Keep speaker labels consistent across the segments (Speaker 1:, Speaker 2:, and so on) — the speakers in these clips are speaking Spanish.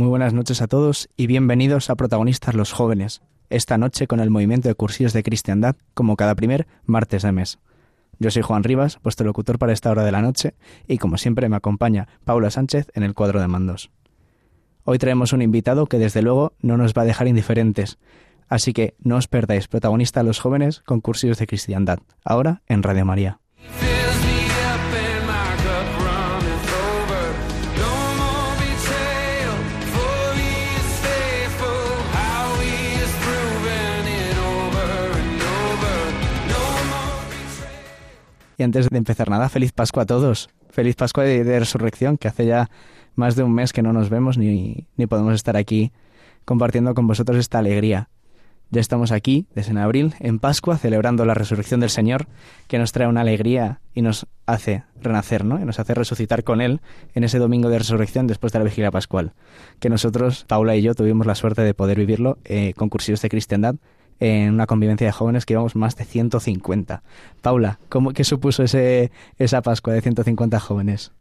Speaker 1: Muy buenas noches a todos y bienvenidos a Protagonistas los Jóvenes, esta noche con el movimiento de cursillos de cristiandad, como cada primer martes de mes. Yo soy Juan Rivas, vuestro locutor para esta hora de la noche, y como siempre me acompaña Paula Sánchez en el cuadro de mandos. Hoy traemos un invitado que desde luego no nos va a dejar indiferentes, así que no os perdáis Protagonistas los Jóvenes con cursillos de cristiandad, ahora en Radio María. Y antes de empezar nada, feliz Pascua a todos. Feliz Pascua de, Resurrección, que hace ya más de un mes que no nos vemos ni, ni podemos estar aquí compartiendo con vosotros esta alegría. Ya estamos aquí, desde en abril, en Pascua, celebrando la resurrección del Señor, que nos trae una alegría y nos hace renacer, ¿no? Y nos hace resucitar con Él en ese domingo de resurrección después de la vigilia pascual. Que nosotros, Paula y yo, tuvimos la suerte de poder vivirlo eh, con cursillos de cristiandad en una convivencia de jóvenes que íbamos más de 150. Paula, ¿cómo, ¿qué supuso ese, esa Pascua de 150 jóvenes?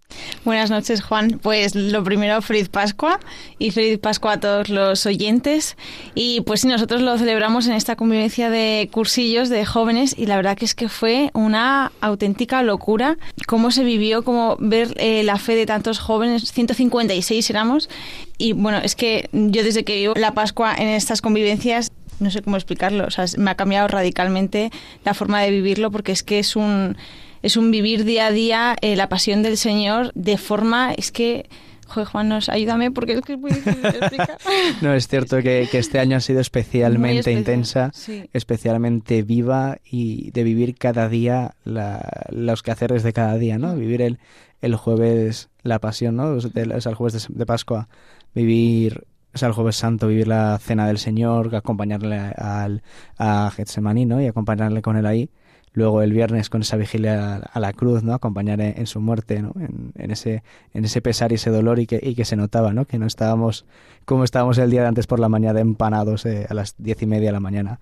Speaker 2: Buenas noches, Juan. Pues lo primero, feliz Pascua y feliz Pascua a todos los oyentes. Y pues sí, nosotros lo celebramos en esta convivencia de cursillos de jóvenes y la verdad que es que fue una auténtica locura cómo se vivió, cómo ver eh, la fe de tantos jóvenes, 156 éramos. Y bueno, es que yo desde que vivo la Pascua en estas convivencias no sé cómo explicarlo, o sea, me ha cambiado radicalmente la forma de vivirlo porque es que es un, es un vivir día a día eh, la pasión del Señor de forma, es que... Joder, Juan, nos, ayúdame porque es que es muy difícil de explicar.
Speaker 1: no, es cierto que, este año ha sido especialmente intensa, especialmente viva y de vivir cada día la, los quehaceres de cada día, ¿no? Vivir el, el jueves la pasión, ¿no? el jueves de Pascua, vivir o sea, el jueves santo vivir la cena del Señor, acompañarle al, a Getsemaní, ¿no? Y acompañarle con él ahí. Luego el viernes con esa vigilia a la cruz, ¿no? Acompañar en, su muerte, ¿no? En, ese, en ese pesar y ese dolor y que, y que se notaba, ¿no? Que no estábamos como estábamos el día de antes por la mañana empanados eh, a las diez y media de la mañana.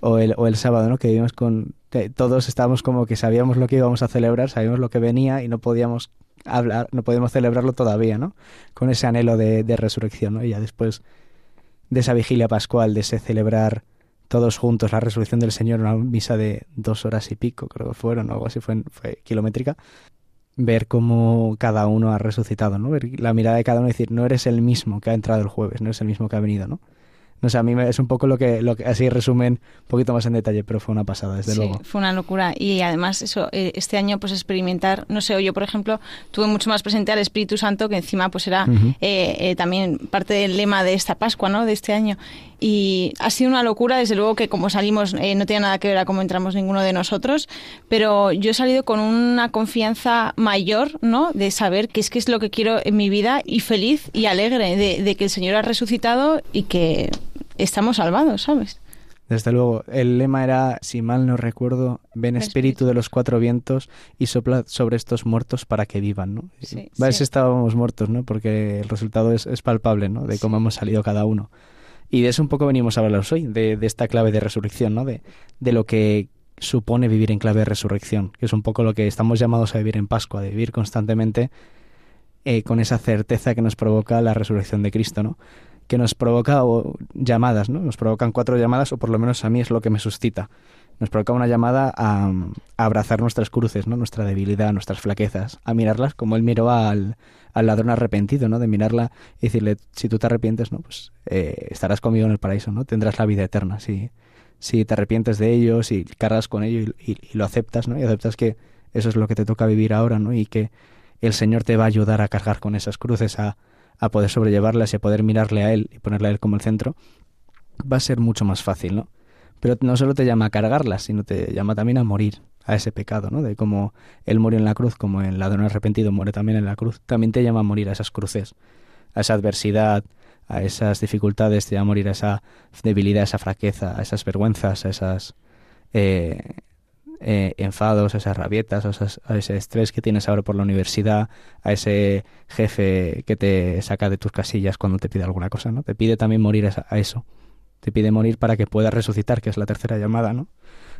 Speaker 1: O el, o el sábado, ¿no? Que vivimos con... Todos estábamos como que sabíamos lo que íbamos a celebrar, sabíamos lo que venía y no podíamos hablar, no podemos celebrarlo todavía, ¿no? Con ese anhelo de, resurrección, ¿no? Y ya después de esa vigilia pascual, de ese celebrar todos juntos la resurrección del Señor, una misa de dos horas y pico, creo que fueron, o algo así, fue, fue kilométrica, ver cómo cada uno ha resucitado, ¿no? Ver la mirada de cada uno y decir, no eres el mismo que ha entrado el jueves, no eres el mismo que ha venido, ¿no? No sé, a mí es un poco lo que, lo que así resumen un poquito más en detalle, pero fue una pasada, desde
Speaker 2: sí,
Speaker 1: luego.
Speaker 2: Fue una locura. Y además, eso, eh, este año, pues experimentar, no sé, yo, por ejemplo, tuve mucho más presente al Espíritu Santo, que encima, pues era eh, eh, también parte del lema de esta Pascua, ¿no? De este año. Y ha sido una locura, desde luego que como salimos, no tiene nada que ver a cómo entramos ninguno de nosotros, pero yo he salido con una confianza mayor, ¿no? De saber que es que es lo que quiero en mi vida y feliz y alegre de, de que el Señor ha resucitado y que estamos salvados, ¿sabes?
Speaker 1: Desde luego, el lema era, si mal no recuerdo, ven espíritu de los cuatro vientos y sopla sobre estos muertos para que vivan, ¿no? Sí, estábamos muertos, ¿no? Porque el resultado es, palpable, ¿no? De cómo hemos salido cada uno. Y de eso un poco venimos a hablaros hoy, de, esta clave de resurrección, ¿no? De, de lo que supone vivir en clave de resurrección, que es un poco lo que estamos llamados a vivir en Pascua, de vivir constantemente eh, con esa certeza que nos provoca la resurrección de Cristo, ¿no? Que nos provoca llamadas, ¿no? Nos provocan cuatro llamadas, o por lo menos a mí es lo que me suscita. Nos provoca una llamada a, abrazar nuestras cruces, ¿no? Nuestra debilidad, nuestras flaquezas, a mirarlas como él miró al, al ladrón arrepentido, ¿no? De mirarla y decirle, si tú te arrepientes, ¿no? Pues eh, estarás conmigo en el paraíso, ¿no? Tendrás la vida eterna, si, si te arrepientes de ello, si cargas con ello y, lo aceptas, ¿no? Y aceptas que eso es lo que te toca vivir ahora, ¿no? Y que el Señor te va a ayudar a cargar con esas cruces, a, a poder sobrellevarlas y a poder mirarle a Él y ponerle a Él como el centro, va a ser mucho más fácil, ¿no? Pero no solo te llama a cargarlas, sino te llama también a morir a ese pecado, ¿no? De cómo Él murió en la cruz, como el ladrón arrepentido muere también en la cruz, también te llama a morir a esas cruces, a esa adversidad, a esas dificultades, te llama a morir a esa debilidad, a esa fraqueza, a esas vergüenzas, a esas eh, eh, enfados, a esas rabietas, a, ese estrés que tienes ahora por la universidad, a ese jefe que te saca de tus casillas cuando te pide alguna cosa, ¿no? Te pide también morir a, eso. Te pide morir para que puedas resucitar, que es la tercera llamada, ¿no?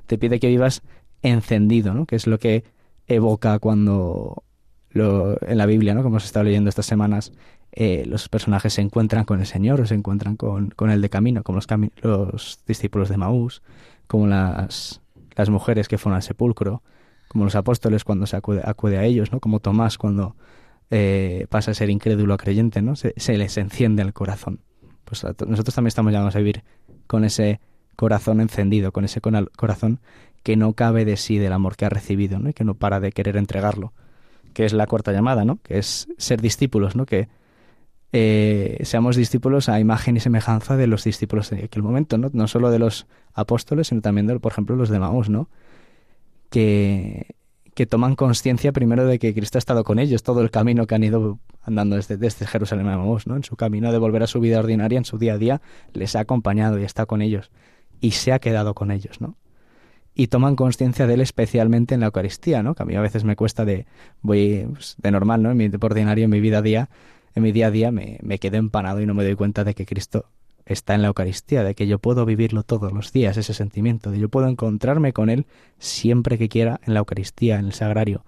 Speaker 1: Te pide que vivas encendido, ¿no? Que es lo que evoca cuando lo, en la Biblia, ¿no? Como hemos estado leyendo estas semanas, eh, los personajes se encuentran con el Señor o se encuentran con, con el de camino, como los, los discípulos de Maús, como las las mujeres que fueron al sepulcro, como los apóstoles cuando se acude, a ellos, ¿no? Como Tomás cuando eh, pasa a ser incrédulo a creyente, ¿no? Se, les enciende el corazón. Pues nosotros también estamos llamados a vivir con ese corazón encendido, con ese corazón que no cabe de sí del amor que ha recibido, ¿no? Y que no para de querer entregarlo, que es la cuarta llamada, ¿no? Que es ser discípulos, ¿no? Que eh, seamos discípulos a imagen y semejanza de los discípulos de aquel momento, ¿no? No solo de los apóstoles, sino también de, por ejemplo, los de Maús, ¿no? Que, que toman conciencia primero de que Cristo ha estado con ellos todo el camino que han ido andando desde, desde Jerusalén a Maús, ¿no? En su camino de volver a su vida ordinaria, en su día a día, les ha acompañado y está con ellos. Y se ha quedado con ellos, ¿no? y toman conciencia de él especialmente en la Eucaristía, ¿no? Que a mí a veces me cuesta de, voy pues, de normal, ¿no? En mi ordinario, en mi vida a día, en mi día a día me, me quedo empanado y no me doy cuenta de que Cristo está en la Eucaristía, de que yo puedo vivirlo todos los días, ese sentimiento, de yo puedo encontrarme con Él siempre que quiera en la Eucaristía, en el sagrario.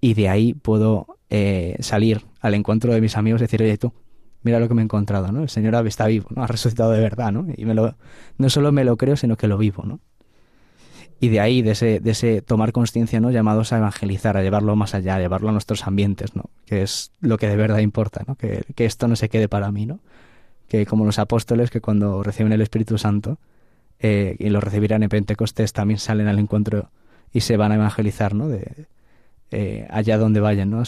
Speaker 1: Y de ahí puedo eh, salir al encuentro de mis amigos y decir, oye tú, mira lo que me he encontrado, ¿no? El Señor está vivo, ¿no? Ha resucitado de verdad, ¿no? Y me lo, no solo me lo creo, sino que lo vivo, ¿no? Y de ahí, de ese, de ese tomar conciencia, ¿no? Llamados a evangelizar, a llevarlo más allá, a llevarlo a nuestros ambientes, ¿no? Que es lo que de verdad importa, ¿no? Que, que esto no se quede para mí, ¿no? Que como los apóstoles que cuando reciben el Espíritu Santo eh, y lo recibirán en Pentecostés también salen al encuentro y se van a evangelizar, ¿no? De, eh, allá donde vayan, ¿no? En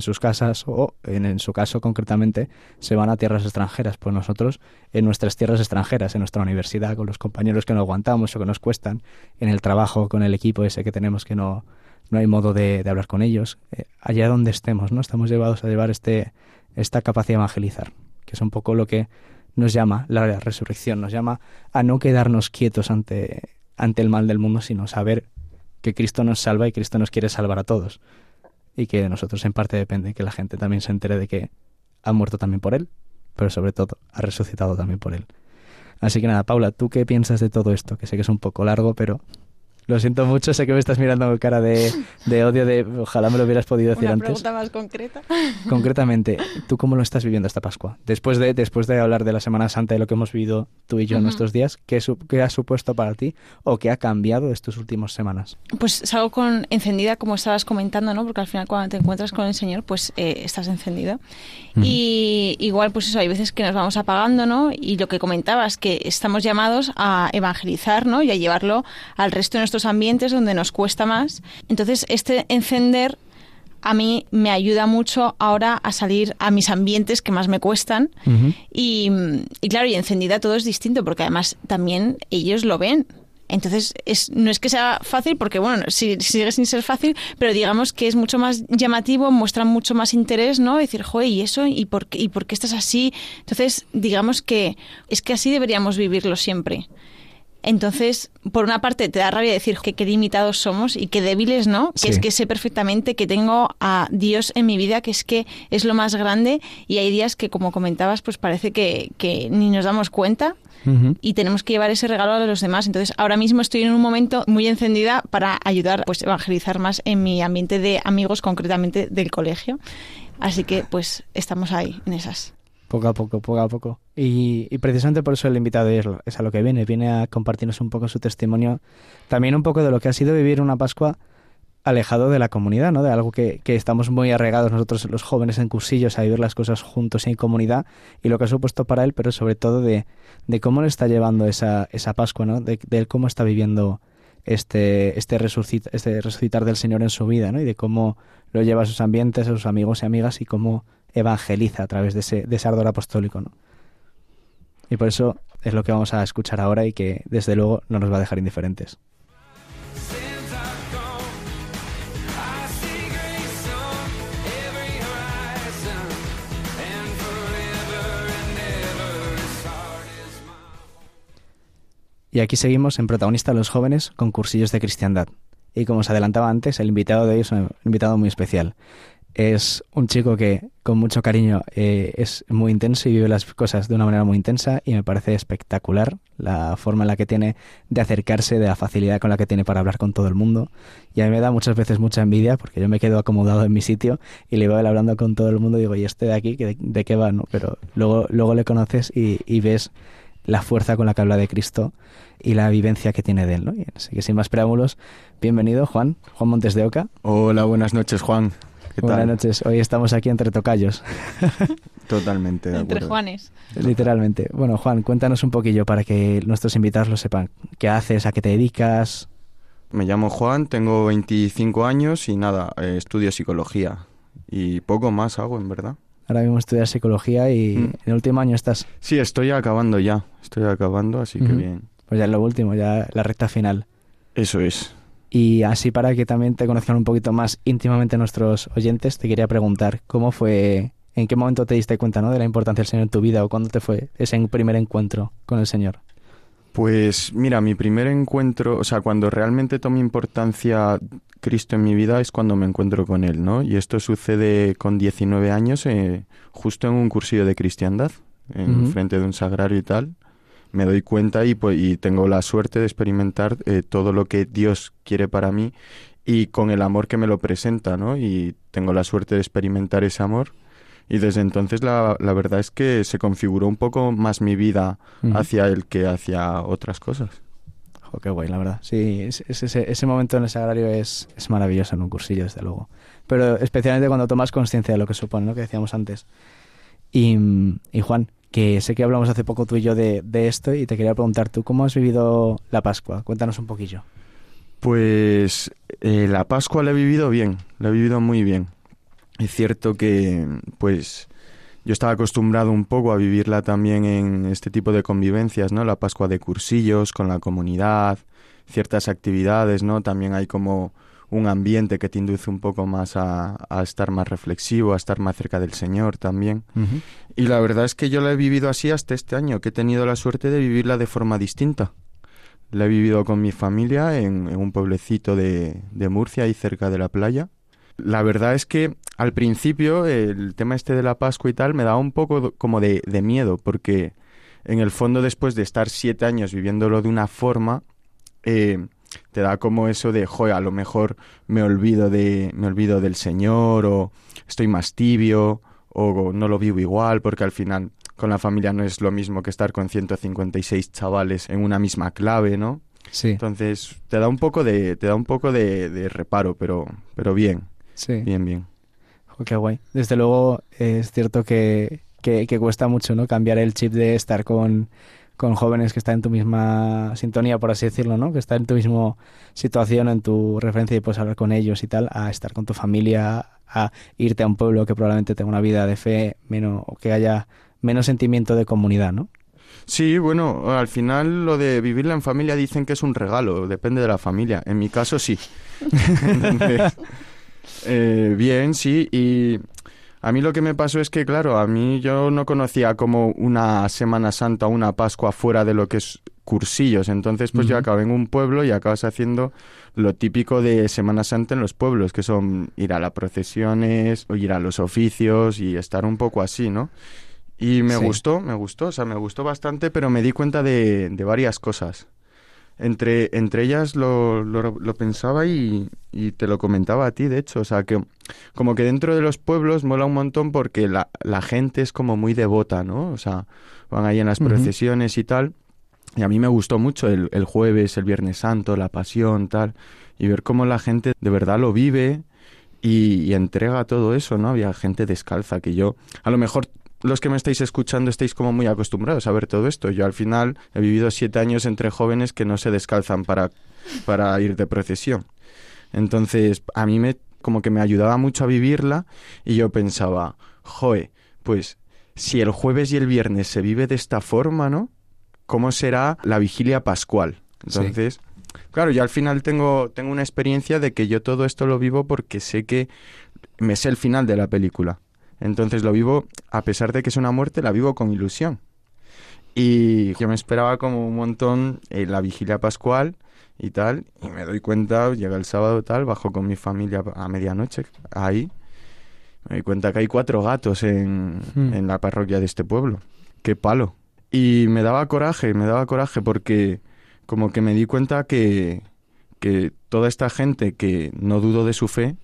Speaker 1: sus casas o, en, su caso concretamente, se van a tierras extranjeras. Pues nosotros, en nuestras tierras extranjeras, en nuestra universidad, con los compañeros que no aguantamos o que nos cuestan, en el trabajo, con el equipo ese que tenemos que no, no hay modo de, hablar con ellos, eh, allá donde estemos, ¿no? Estamos llevados a llevar este, esta capacidad de evangelizar, que es un poco lo que nos llama la resurrección, nos llama a no quedarnos quietos ante, ante el mal del mundo, sino saber que Cristo nos salva y Cristo nos quiere salvar a todos. Y que de nosotros en parte depende que la gente también se entere de que ha muerto también por Él, pero sobre todo ha resucitado también por Él. Así que nada, Paula, ¿tú qué piensas de todo esto? Que sé que es un poco largo, pero lo siento mucho, sé que me estás mirando con cara de, odio, de ojalá me lo hubieras podido decir antes.
Speaker 2: Una pregunta más concreta.
Speaker 1: Concretamente, ¿tú cómo lo estás viviendo esta Pascua? Después de, después de hablar de la Semana Santa y lo que hemos vivido tú y yo en estos días, ¿qué, ¿qué, ha supuesto para ti o qué ha cambiado estos últimos semanas?
Speaker 2: Pues salgo con encendida, como estabas comentando, ¿no? Porque al final cuando te encuentras con el Señor, pues eh, estás encendido. Y igual, pues eso, hay veces que nos vamos apagando, ¿no? Y lo que comentabas, que estamos llamados a evangelizar, ¿no? Y a llevarlo al resto de nuestros ambientes donde nos cuesta más. Entonces, este encender a mí me ayuda mucho ahora a salir a mis ambientes que más me cuestan. y, y, claro, y encendida todo es distinto, porque además también ellos lo ven. Entonces, es, no es que sea fácil, porque bueno, si, sigue sin ser fácil, pero digamos que es mucho más llamativo, muestra mucho más interés, ¿no? Decir, joder, ¿y eso? ¿Y por, ¿Y por qué estás así? Entonces, digamos que es que así deberíamos vivirlo siempre. Entonces, por una parte, te da rabia decir que qué limitados somos y qué débiles, ¿no? Que es que sé perfectamente que tengo a Dios en mi vida, que es que es lo más grande y hay días que, como comentabas, pues parece que, que ni nos damos cuenta y tenemos que llevar ese regalo a los demás. Entonces, ahora mismo estoy en un momento muy encendida para ayudar, pues, evangelizar más en mi ambiente de amigos, concretamente del colegio. Así que, pues, estamos ahí, en esas.
Speaker 1: Poco a poco, poco a poco. Y, precisamente por eso el invitado es, es, a lo que viene, viene a compartirnos un poco su testimonio, también un poco de lo que ha sido vivir una Pascua alejado de la comunidad, ¿no? De algo que, que, estamos muy arregados nosotros los jóvenes en cursillos a vivir las cosas juntos en comunidad y lo que ha supuesto para él, pero sobre todo de, de cómo le está llevando esa, esa Pascua, ¿no? De, de cómo está viviendo este, este, este resucitar del Señor en su vida, ¿no? Y de cómo lo lleva a sus ambientes, a sus amigos y amigas y cómo evangeliza a través de ese, de ese ardor apostólico, ¿no? Y por eso es lo que vamos a escuchar ahora y que desde luego no nos va a dejar indiferentes. Y aquí seguimos en Protagonista los Jóvenes con cursillos de cristiandad. Y como os adelantaba antes, el invitado de hoy es un invitado muy especial. Es un chico que con mucho cariño eh, es muy intenso y vive las cosas de una manera muy intensa y me parece espectacular la forma en la que tiene de acercarse, de la facilidad con la que tiene para hablar con todo el mundo. Y a mí me da muchas veces mucha envidia porque yo me quedo acomodado en mi sitio y le veo hablando con todo el mundo y digo, ¿y este de aquí de, qué va? ¿no? Pero luego, luego le conoces y, y ves la fuerza con la que habla de Cristo y la vivencia que tiene de él. ¿no? Así que sin más preámbulos, bienvenido Juan, Juan Montes de Oca.
Speaker 3: Hola, buenas noches Juan.
Speaker 1: ¿Qué buenas noches, hoy estamos aquí entre tocayos.
Speaker 3: Totalmente de
Speaker 2: Entre Juanes.
Speaker 1: Literalmente. Bueno, Juan, cuéntanos un poquillo para que nuestros invitados lo sepan. ¿Qué haces? ¿A qué te dedicas?
Speaker 3: Me llamo Juan, tengo 25 años y nada, eh, estudio psicología. Y poco más hago, en verdad.
Speaker 1: Ahora mismo estudias psicología y mm. en el último año estás.
Speaker 3: Sí, estoy acabando ya. Estoy acabando, así que bien.
Speaker 1: Pues ya es lo último, ya la recta final.
Speaker 3: Eso es.
Speaker 1: Y así para que también te conozcan un poquito más íntimamente nuestros oyentes, te quería preguntar cómo fue, en qué momento te diste cuenta ¿no? de la importancia del Señor en tu vida o cuándo te fue ese primer encuentro con el Señor.
Speaker 3: Pues mira, mi primer encuentro, o sea, cuando realmente tomé importancia Cristo en mi vida es cuando me encuentro con Él, ¿no? Y esto sucede con 19 años, eh, justo en un cursillo de cristiandad, en frente de un sagrario y tal. Me doy cuenta y, pues, y tengo la suerte de experimentar eh, todo lo que Dios quiere para mí y con el amor que me lo presenta, ¿no? Y tengo la suerte de experimentar ese amor y desde entonces la, la verdad es que se configuró un poco más mi vida hacia él que hacia otras cosas.
Speaker 1: Oh, qué guay, la verdad. Sí, ese, ese, momento en el sagrario es, es maravilloso en un cursillo, desde luego. Pero especialmente cuando tomas conciencia de lo que supone, ¿no? Que decíamos antes. Y, y, Juan, que sé que hablamos hace poco tú y yo de, de esto y te quería preguntar, ¿tú cómo has vivido la Pascua? Cuéntanos un poquillo.
Speaker 3: Pues eh, la Pascua la he vivido bien, la he vivido muy bien es cierto que, pues, yo estaba acostumbrado un poco a vivirla también en este tipo de convivencias, ¿no? La Pascua de cursillos con la comunidad, ciertas actividades, ¿no? También hay como un ambiente que te induce un poco más a, estar más reflexivo, a estar más cerca del Señor también. Y la verdad es que yo la he vivido así hasta este año, que he tenido la suerte de vivirla de forma distinta. La he vivido con mi familia en, un pueblecito de, de Murcia, ahí cerca de la playa. La verdad es que al principio el tema este de la Pascua y tal me daba un poco como de, miedo, porque en el fondo después de estar siete años viviéndolo de una forma, eh, te da como eso de, joder, a lo mejor me olvido, de, me olvido del Señor o estoy más tibio o no lo vivo igual, porque al final con la familia no es lo mismo que estar con 156 chavales en una misma clave, ¿no?
Speaker 1: Sí.
Speaker 3: Entonces te da un poco de, te da un poco de, de reparo, pero, pero bien.
Speaker 1: Sí.
Speaker 3: Bien, bien.
Speaker 1: qué guay. Desde luego es cierto que, que, cuesta mucho, ¿no? Cambiar el chip de estar con, con jóvenes que están en tu misma sintonía, por así decirlo, ¿no? Que están en tu misma situación, en tu referencia y puedes hablar con ellos y tal, a estar con tu familia, a irte a un pueblo que probablemente tenga una vida de fe menos, o que haya menos sentimiento de comunidad, ¿no?
Speaker 3: Sí, bueno, al final lo de vivirla en familia dicen que es un regalo, depende de la familia. En mi caso sí. Eh, bien, sí, y a mí lo que me pasó es que, claro, a mí yo no conocía como una Semana Santa, una Pascua fuera de lo que es cursillos. Entonces, pues yo acabé en un pueblo y acabas haciendo lo típico de Semana Santa en los pueblos, que son ir a las procesiones, o ir a los oficios y estar un poco así, ¿no? Y me gustó, me gustó, o sea, me gustó bastante, pero me di cuenta de, de varias cosas. Entre, entre ellas lo, lo, pensaba y, y, te lo comentaba a ti, de hecho. O sea, que como que dentro de los pueblos mola un montón porque la, la gente es como muy devota, ¿no? O sea, van ahí en las procesiones y tal. Y a mí me gustó mucho el, el jueves, el Viernes Santo, la pasión, tal. Y ver cómo la gente de verdad lo vive y, y entrega todo eso, ¿no? Había gente descalza que yo, a lo mejor los que me estáis escuchando estáis como muy acostumbrados a ver todo esto. Yo al final he vivido siete años entre jóvenes que no se descalzan para, para ir de procesión. Entonces, a mí me como que me ayudaba mucho a vivirla y yo pensaba, joe, pues si el jueves y el viernes se vive de esta forma, ¿no? ¿Cómo será la vigilia pascual? Entonces, claro, yo al final tengo, tengo una experiencia de que yo todo esto lo vivo porque sé que me sé el final de la película. Entonces lo vivo, a pesar de que es una muerte, la vivo con ilusión. Y yo me esperaba como un montón en la vigilia pascual y tal, y me doy cuenta, llega el sábado tal, bajo con mi familia a medianoche, ahí, me doy cuenta que hay cuatro gatos en, hmm. en la parroquia de este pueblo. ¡Qué palo! Y me daba coraje, me daba coraje porque como que me di cuenta que, que toda esta gente que no dudo de su fe,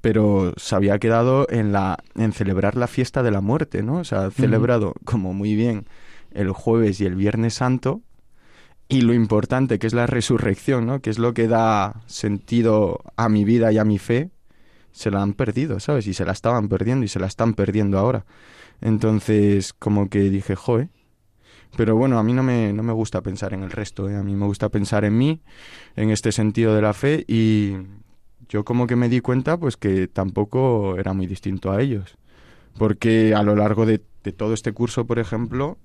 Speaker 3: pero se había quedado en la en celebrar la fiesta de la muerte, ¿no? O sea, ha celebrado como muy bien el jueves y el viernes santo y lo importante que es la resurrección, ¿no? Que es lo que da sentido a mi vida y a mi fe, se la han perdido, ¿sabes? Y se la estaban perdiendo y se la están perdiendo ahora. Entonces, como que dije, joe. Pero bueno, a mí no me, no me gusta pensar en el resto, ¿eh? a mí me gusta pensar en mí, en este sentido de la fe y, yo como que me di cuenta pues que tampoco era muy distinto a ellos. Porque a lo largo de, todo este curso, por ejemplo,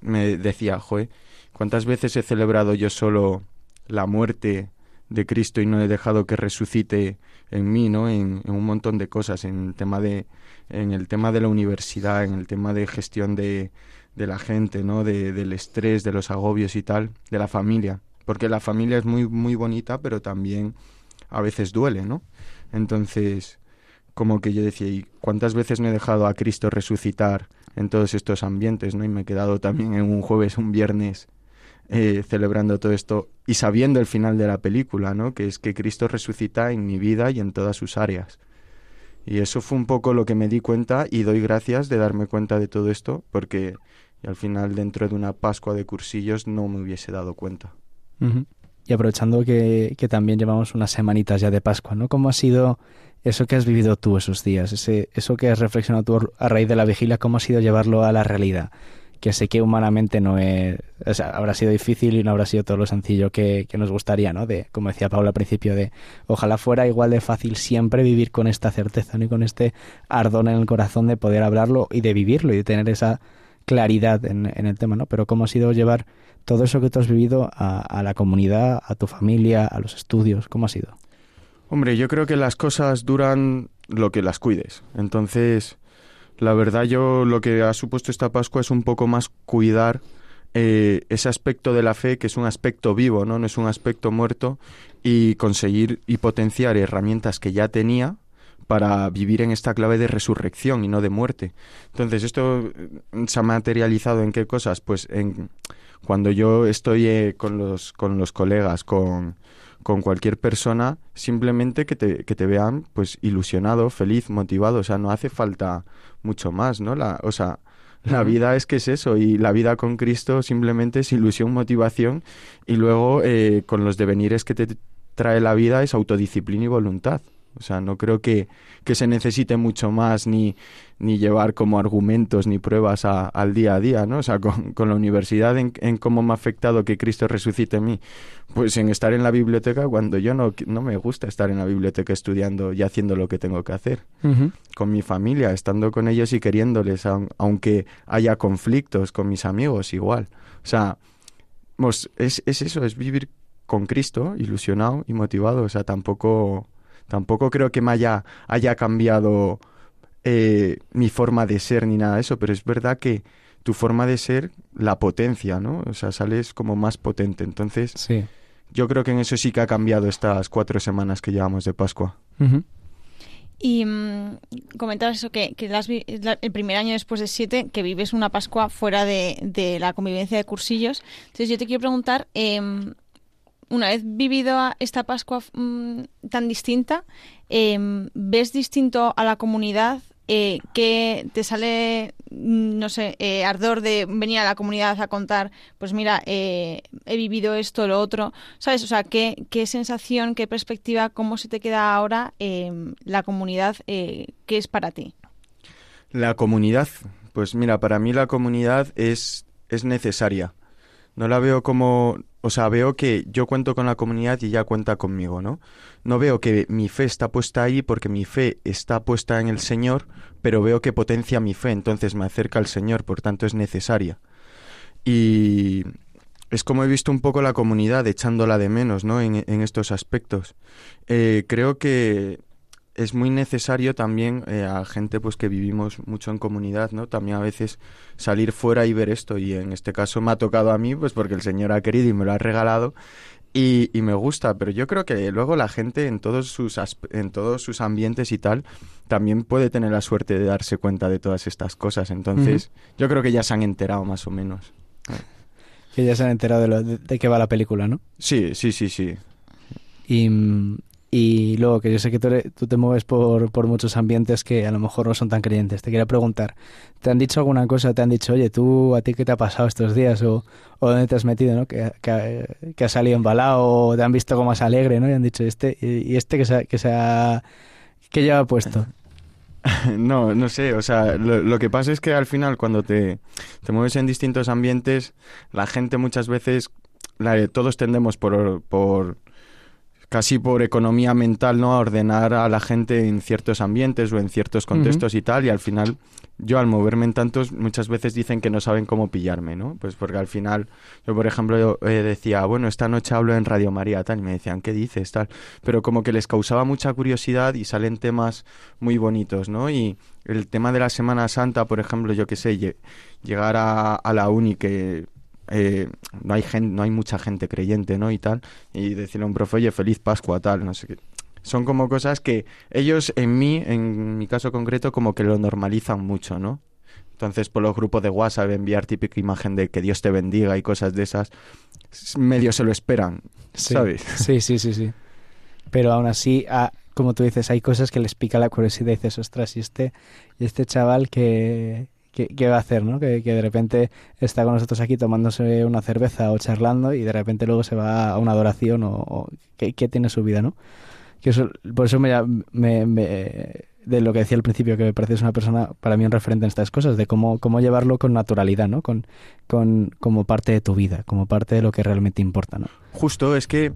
Speaker 3: me decía, joe, ¿cuántas veces he celebrado yo solo la muerte de Cristo y no he dejado que resucite en mí, ¿no? En, un montón de cosas, en el tema de, en el tema de la universidad, en el tema de gestión de, de la gente, ¿no? De, del estrés, de los agobios y tal, de la familia. Porque la familia es muy, muy bonita, pero también a veces duele, ¿no? Entonces, como que yo decía, ¿y cuántas veces no he dejado a Cristo resucitar en todos estos ambientes, ¿no? Y me he quedado también en un jueves, un viernes, eh, celebrando todo esto y sabiendo el final de la película, ¿no? Que es que Cristo resucita en mi vida y en todas sus áreas. Y eso fue un poco lo que me di cuenta y doy gracias de darme cuenta de todo esto porque al final dentro de una Pascua de cursillos no me hubiese dado cuenta.
Speaker 1: Y aprovechando que, también llevamos unas semanitas ya de Pascua, ¿no? ¿Cómo ha sido eso que has vivido tú esos días? Ese, eso que has reflexionado tú a raíz de la vigilia, ¿cómo ha sido llevarlo a la realidad? Que sé que humanamente no es... O sea, habrá sido difícil y no habrá sido todo lo sencillo que, que nos gustaría, ¿no? De, como decía Pablo al principio, de ojalá fuera igual de fácil siempre vivir con esta certeza, ¿no? Y con este ardón en el corazón de poder hablarlo y de vivirlo y de tener esa claridad en, en el tema, ¿no? Pero cómo ha sido llevar todo eso que tú has vivido a, la comunidad, a tu familia, a los estudios? ¿Cómo ha sido?
Speaker 3: Hombre, yo creo que las cosas duran lo que las cuides. Entonces, la verdad yo lo que ha supuesto esta Pascua es un poco más cuidar eh, ese aspecto de la fe que es un aspecto vivo, ¿no? No es un aspecto muerto y conseguir y potenciar herramientas que ya tenía para vivir en esta clave de resurrección y no de muerte. Entonces, esto se ha materializado en qué cosas? Pues en cuando yo estoy eh, con, los, con los colegas, con, con cualquier persona, simplemente que te, que te vean pues ilusionado, feliz, motivado, o sea, no hace falta mucho más, ¿no? La, o sea, la vida es que es eso, y la vida con Cristo simplemente es ilusión, motivación, y luego eh, con los devenires que te trae la vida es autodisciplina y voluntad. O sea, no creo que, que se necesite mucho más ni, ni llevar como argumentos ni pruebas al día a día, ¿no? O sea, con, con la universidad en, en, cómo me ha afectado que Cristo resucite en mí. Pues en estar en la biblioteca cuando yo no, no me gusta estar en la biblioteca estudiando y haciendo lo que tengo que hacer. Con mi familia, estando con ellos y queriéndoles, aunque haya conflictos con mis amigos, igual. O sea, pues es, es eso, es vivir con Cristo, ilusionado y motivado. O sea, tampoco Tampoco creo que me haya, haya cambiado eh, mi forma de ser ni nada de eso, pero es verdad que tu forma de ser la potencia, ¿no? O sea, sales como más potente. Entonces, sí. yo creo que en eso sí que ha cambiado estas cuatro semanas que llevamos de Pascua.
Speaker 2: Y mm, comentabas eso, que, que el primer año después de siete, que vives una Pascua fuera de, de, la convivencia de cursillos. Entonces yo te quiero preguntar, em, una vez vivido esta Pascua mm, tan distinta, em, ¿ves distinto a la comunidad? Eh, que te sale, mm, no sé, eh, ardor de venir a la comunidad a contar, pues mira, eh, he vivido esto, lo otro, ¿sabes? O sea, ¿qué, qué sensación, qué perspectiva, cómo se te queda ahora em, la comunidad, qué es para ti?
Speaker 3: La comunidad, pues mira, para mí la comunidad es, es necesaria. No la veo como, o sea, veo que yo cuento con la comunidad y ella cuenta conmigo, ¿no? No veo que mi fe está puesta ahí porque mi fe está puesta en el Señor, pero veo que potencia mi fe, entonces me acerca al Señor, por tanto es necesaria. Y es como he visto un poco la comunidad echándola de menos, ¿no? En, estos aspectos. Eh, creo que es muy necesario también eh, a gente pues que vivimos mucho en comunidad, ¿no? También a veces salir fuera y ver esto y en este caso me ha tocado a mí pues porque el Señor ha querido y me lo ha regalado y, y me gusta, pero yo creo que luego la gente en todos sus en todos sus ambientes y tal también puede tener la suerte de darse cuenta de todas estas cosas, entonces yo creo que ya se han enterado más o menos.
Speaker 1: Que ya se han enterado de, lo, de, qué va la película, ¿no?
Speaker 3: Sí, sí, sí, sí.
Speaker 1: Y, y luego, que yo sé que tú, te mueves por, muchos ambientes que a lo mejor no son tan creyentes. Te quería preguntar, ¿te han dicho alguna cosa? ¿Te han dicho, oye, tú, a ti qué te ha pasado estos días? ¿O, dónde te has metido, ¿no? Que, que, has salido embalado o te han visto como más alegre, ¿no? Y han dicho, este, y este que se, que se ha, que lleva puesto.
Speaker 3: No, no sé, o sea, lo, que pasa es que al final cuando te, te mueves en distintos ambientes, la gente muchas veces, todos tendemos por, por casi por economía mental, ¿no? A ordenar a la gente en ciertos ambientes o en ciertos contextos y tal, y al final yo al moverme en tantos muchas veces dicen que no saben cómo pillarme, ¿no? Pues porque al final yo por ejemplo eh, decía, bueno, esta noche hablo en Radio María tal y me decían, ¿qué dices tal? Pero como que les causaba mucha curiosidad y salen temas muy bonitos, ¿no? Y el tema de la Semana Santa, por ejemplo, yo qué sé, llegar a, a la uni que eh, no hay gente, no hay mucha gente creyente, ¿no? Y tal, y decirle a un profe, oye, feliz Pascua, tal, no sé qué. Son como cosas que ellos en mí, en mi caso concreto, como que lo normalizan mucho, ¿no? Entonces, por los grupos de WhatsApp, enviar típica imagen de que Dios te bendiga y cosas de esas, medio se lo esperan, ¿sabes?
Speaker 1: Sí, sí, sí, sí. Pero aún así, ah, como tú dices, hay cosas que les pica la curiosidad y dices, ostras, y este, y este chaval que, qué, va a hacer, ¿no? Que, de repente está con nosotros aquí tomándose una cerveza o charlando y de repente luego se va a una adoración o, ¿qué, tiene su vida, ¿no? Que eso, por eso me, de lo que decía al principio, que me parece es una persona para mí un referente en estas cosas, de cómo, cómo llevarlo con naturalidad, ¿no? Con, con, como parte de tu vida, como parte de lo que realmente importa, ¿no?
Speaker 3: Justo, es que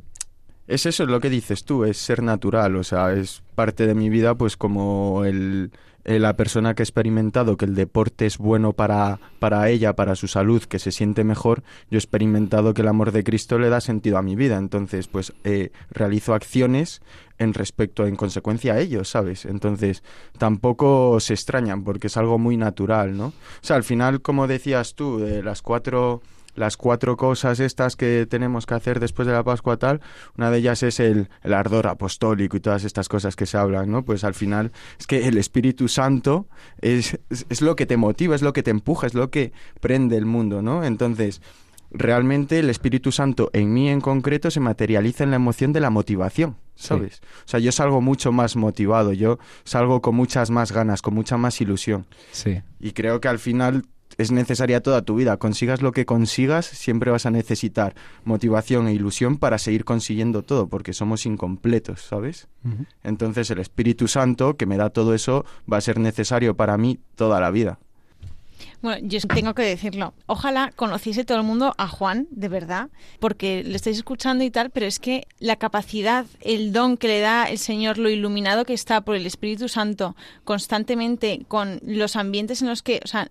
Speaker 3: es eso lo que dices tú, es ser natural, o sea, es parte de mi vida pues como el eh, la persona que ha experimentado que el deporte es bueno para, para ella, para su salud, que se siente mejor, yo he experimentado que el amor de Cristo le da sentido a mi vida. Entonces, pues eh, realizo acciones en respecto, en consecuencia a ellos, ¿sabes? Entonces, tampoco se extrañan porque es algo muy natural, ¿no? O sea, al final, como decías tú, de las cuatro las cuatro cosas estas que tenemos que hacer después de la Pascua tal, una de ellas es el, el, ardor apostólico y todas estas cosas que se hablan, ¿no? Pues al final es que el Espíritu Santo es, es, lo que te motiva, es lo que te empuja, es lo que prende el mundo, ¿no? Entonces, realmente el Espíritu Santo en mí en concreto se materializa en la emoción de la motivación, ¿sabes? O sea, yo salgo mucho más motivado, yo salgo con muchas más ganas, con mucha más ilusión.
Speaker 1: Sí.
Speaker 3: Y creo que al final es necesaria toda tu vida. Consigas lo que consigas, siempre vas a necesitar motivación e ilusión para seguir consiguiendo todo, porque somos incompletos, ¿sabes? Entonces el Espíritu Santo, que me da todo eso, va a ser necesario para mí toda la vida.
Speaker 2: Bueno, yo tengo que decirlo. Ojalá conociese todo el mundo a Juan, de verdad, porque le estáis escuchando y tal, pero es que la capacidad, el don que le da el Señor, lo iluminado que está por el Espíritu Santo constantemente con los ambientes en los que, o sea,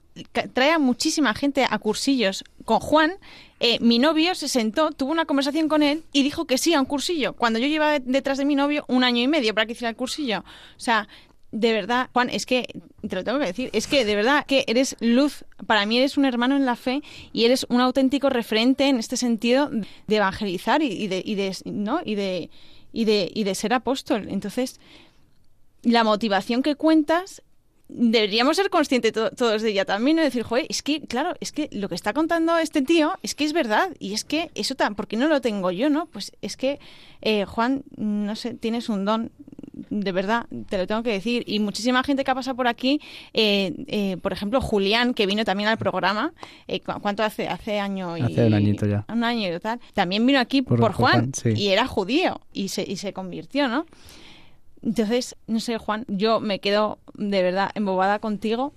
Speaker 2: trae a muchísima gente a cursillos. Con Juan, eh, mi novio se sentó, tuvo una conversación con él y dijo que sí a un cursillo, cuando yo llevaba detrás de mi novio un año y medio para que hiciera el cursillo. O sea, de verdad, Juan, es que, te lo tengo que decir, es que de verdad que eres luz, para mí eres un hermano en la fe y eres un auténtico referente en este sentido de evangelizar y, de, y de, ¿no? y, de, y, de, y de ser apóstol. Entonces, la motivación que cuentas deberíamos ser conscientes todos de ella también, ¿no? decir, joder, es que, claro, es que lo que está contando este tío es que es verdad, y es que eso, tan, ¿por qué no lo tengo yo, no? Pues es que, eh, Juan, no sé, tienes un don, de verdad, te lo tengo que decir, y muchísima gente que ha pasado por aquí, eh, eh, por ejemplo, Julián, que vino también al programa, ¿cuánto hace? Hace año y...
Speaker 1: Hace un añito ya.
Speaker 2: Un año y tal. También vino aquí por, Juan, y era judío, y se, y se convirtió, ¿no? Entonces, no sé, Juan, yo me quedo de verdad embobada contigo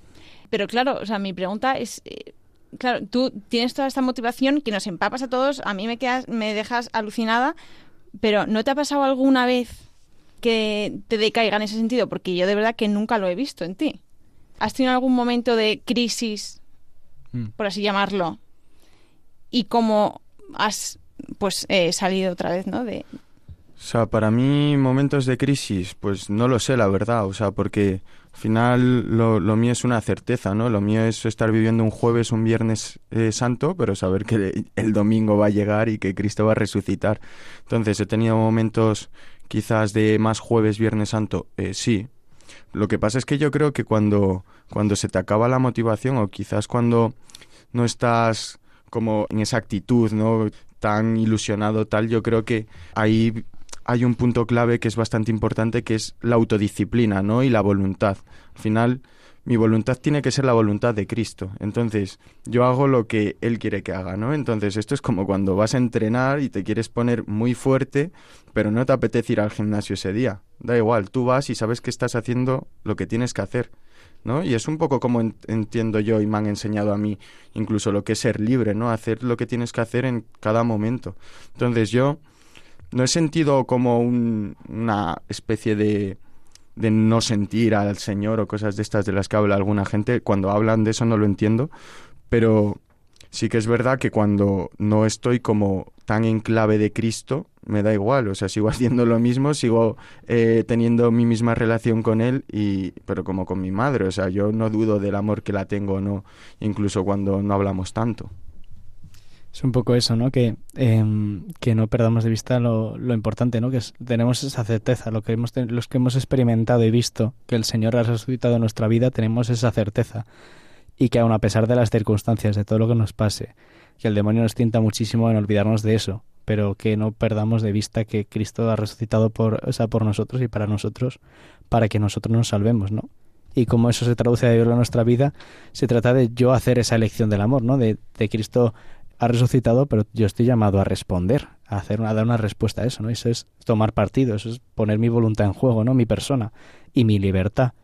Speaker 2: Pero claro, o sea, mi pregunta es, eh, claro, tú tienes toda esta motivación que nos empapas a todos, a mí me quedas, me dejas alucinada, pero ¿no te ha pasado alguna vez que te decaiga en ese sentido? Porque yo de verdad que nunca lo he visto en ti. ¿Has tenido algún momento de crisis, mm. por así llamarlo? Y cómo has pues eh, salido otra vez, ¿no? De...
Speaker 3: O sea, para mí momentos de crisis, pues no lo sé, la verdad. O sea, porque al final lo, lo mío es una certeza, ¿no? Lo mío es estar viviendo un jueves, un viernes eh, santo, pero saber que el domingo va a llegar y que Cristo va a resucitar. Entonces, he tenido momentos quizás de más jueves, viernes santo, eh, sí. Lo que pasa es que yo creo que cuando, cuando se te acaba la motivación o quizás cuando no estás como en esa actitud, ¿no? tan ilusionado tal, yo creo que ahí hay un punto clave que es bastante importante que es la autodisciplina, ¿no? y la voluntad. Al final mi voluntad tiene que ser la voluntad de Cristo. Entonces, yo hago lo que Él quiere que haga, ¿no? Entonces, esto es como cuando vas a entrenar y te quieres poner muy fuerte, pero no te apetece ir al gimnasio ese día. Da igual, tú vas y sabes que estás haciendo lo que tienes que hacer. ¿no? Y es un poco como entiendo yo y me han enseñado a mí incluso lo que es ser libre, ¿no? Hacer lo que tienes que hacer en cada momento. Entonces yo no he sentido como una especie de, de no sentir al Señor o cosas de estas de las que habla alguna gente. Cuando hablan de eso no lo entiendo, pero sí que es verdad que cuando no estoy como tan en clave de Cristo, me da igual, o sea, sigo haciendo lo mismo, sigo eh, teniendo mi misma relación con él, y, pero como con mi madre, o sea, yo no dudo del amor que la tengo o no, incluso cuando no hablamos tanto.
Speaker 1: Es un poco eso, ¿no? Que, em, que no perdamos de vista lo, lo, importante, ¿no? Que tenemos esa certeza, lo que hemos, los que hemos experimentado y visto que el Señor ha resucitado en nuestra vida, tenemos esa certeza. Y que aun a pesar de las circunstancias, de todo lo que nos pase, que el demonio nos tienta muchísimo en olvidarnos de eso, pero que no perdamos de vista que Cristo ha resucitado por, o sea, por nosotros y para nosotros, para que nosotros nos salvemos, ¿no? Y como eso se traduce a vivir en nuestra vida, se trata de yo hacer esa elección del amor, ¿no? De, de Cristo ha resucitado, pero yo estoy llamado a responder, a hacer a dar una respuesta a eso, ¿no? Eso es tomar partido, eso es poner mi voluntad en juego, ¿no? Mi persona y mi libertad.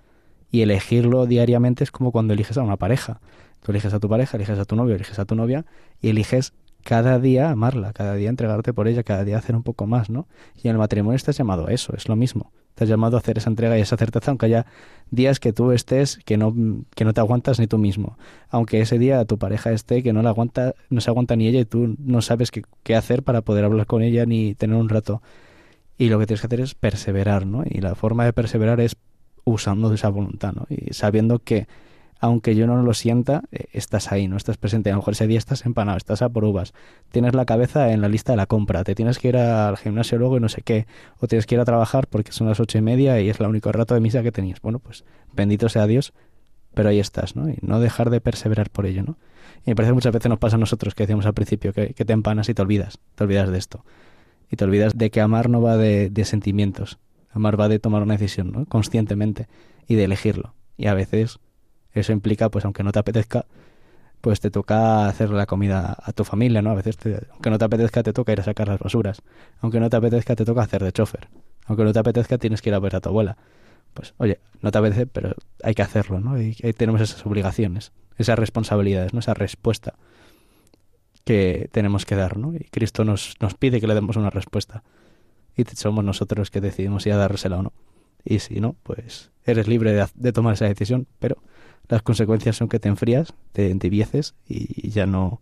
Speaker 1: Y elegirlo diariamente es como cuando eliges a una pareja. Tú eliges a tu pareja, eliges a tu novio, eliges a tu novia y eliges cada día amarla, cada día entregarte por ella, cada día hacer un poco más, ¿no? Y en el matrimonio estás llamado a eso, es lo mismo. Estás llamado a hacer esa entrega y esa certeza, aunque haya días que tú estés que no, que no te aguantas ni tú mismo. Aunque ese día tu pareja esté que no la aguanta, no se aguanta ni ella y tú no sabes qué, qué hacer para poder hablar con ella ni tener un rato. Y lo que tienes que hacer es perseverar, ¿no? Y la forma de perseverar es usando esa voluntad, ¿no? Y sabiendo que aunque yo no lo sienta, eh, estás ahí, no estás presente. A lo mejor ese día estás empanado, estás a por uvas, tienes la cabeza en la lista de la compra, te tienes que ir al gimnasio luego y no sé qué, o tienes que ir a trabajar porque son las ocho y media y es el único rato de misa que tenías. Bueno, pues bendito sea Dios, pero ahí estás, ¿no? Y no dejar de perseverar por ello, ¿no? Y me parece que muchas veces nos pasa a nosotros, que decíamos al principio, que, te empanas y te olvidas, te olvidas de esto. Y te olvidas de que amar no va de, de sentimientos, amar va de tomar una decisión, ¿no? Conscientemente y de elegirlo. Y a veces eso implica, pues aunque no te apetezca, pues te toca hacer la comida a tu familia, ¿no? A veces, aunque no te apetezca, te toca ir a sacar las basuras. Aunque no te apetezca, te toca hacer de chofer. Aunque no te apetezca, tienes que ir a ver a tu abuela. Pues, oye, no te apetece, pero hay que hacerlo, ¿no? Y tenemos esas obligaciones, esas responsabilidades, ¿no? Esa respuesta que tenemos que dar, ¿no? Y Cristo nos, nos pide que le demos una respuesta. Y somos nosotros que decidimos si a dársela o no. Y si no, pues eres libre de, de tomar esa decisión, pero las consecuencias son que te enfrías, te entibieces y ya no,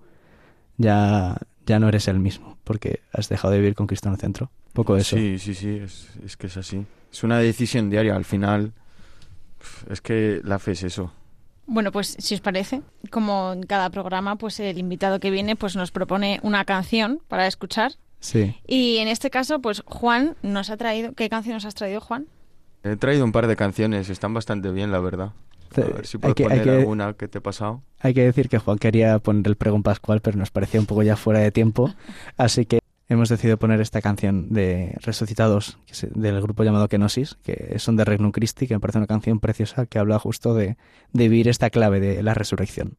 Speaker 1: ya, ya no eres el mismo, porque has dejado de vivir con Cristo en el centro. Poco de eso.
Speaker 3: Sí, sí, sí, es, es que es así. Es una decisión diaria, al final. Es que la fe es eso.
Speaker 2: Bueno, pues si os parece, como en cada programa, pues el invitado que viene pues nos propone una canción para escuchar.
Speaker 1: Sí.
Speaker 2: Y en este caso, pues Juan nos ha traído... ¿Qué canción nos has traído, Juan?
Speaker 3: He traído un par de canciones, están bastante bien, la verdad. A ver si puedes que, poner alguna que te he pasado.
Speaker 1: Hay que decir que Juan quería poner el pregón pascual, pero nos parecía un poco ya fuera de tiempo. Así que hemos decidido poner esta canción de Resucitados, del grupo llamado Kenosis, que son de Regnum Christi, que me parece una canción preciosa que habla justo de, de vivir esta clave de la resurrección.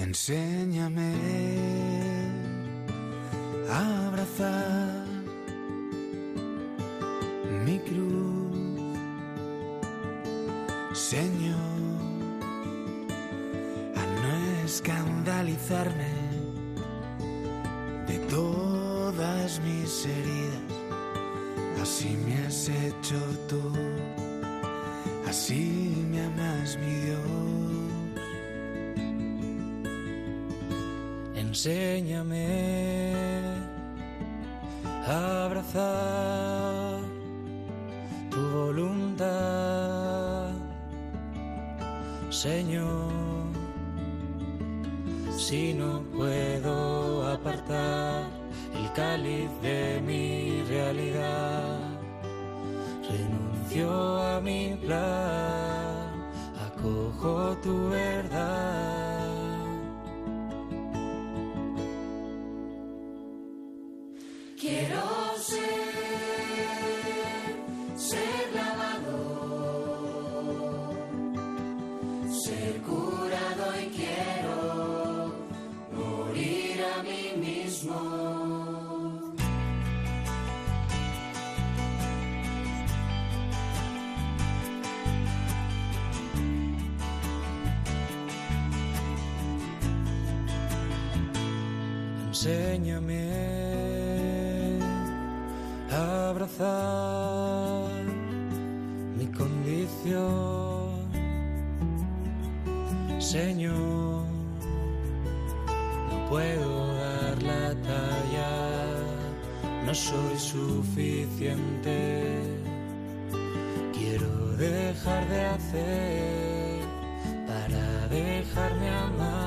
Speaker 4: Enséñame a abrazar mi cruz, Señor, a no escandalizarme de todas mis heridas. Así me has hecho tú, así me amas mi Dios.
Speaker 5: Enséñame a abrazar tu voluntad, Señor. Si no puedo apartar el cáliz de mi realidad, renuncio a mi plan, acojo tu abrazar mi condición, Señor. No puedo dar la talla, no soy suficiente. Quiero dejar de hacer para dejarme amar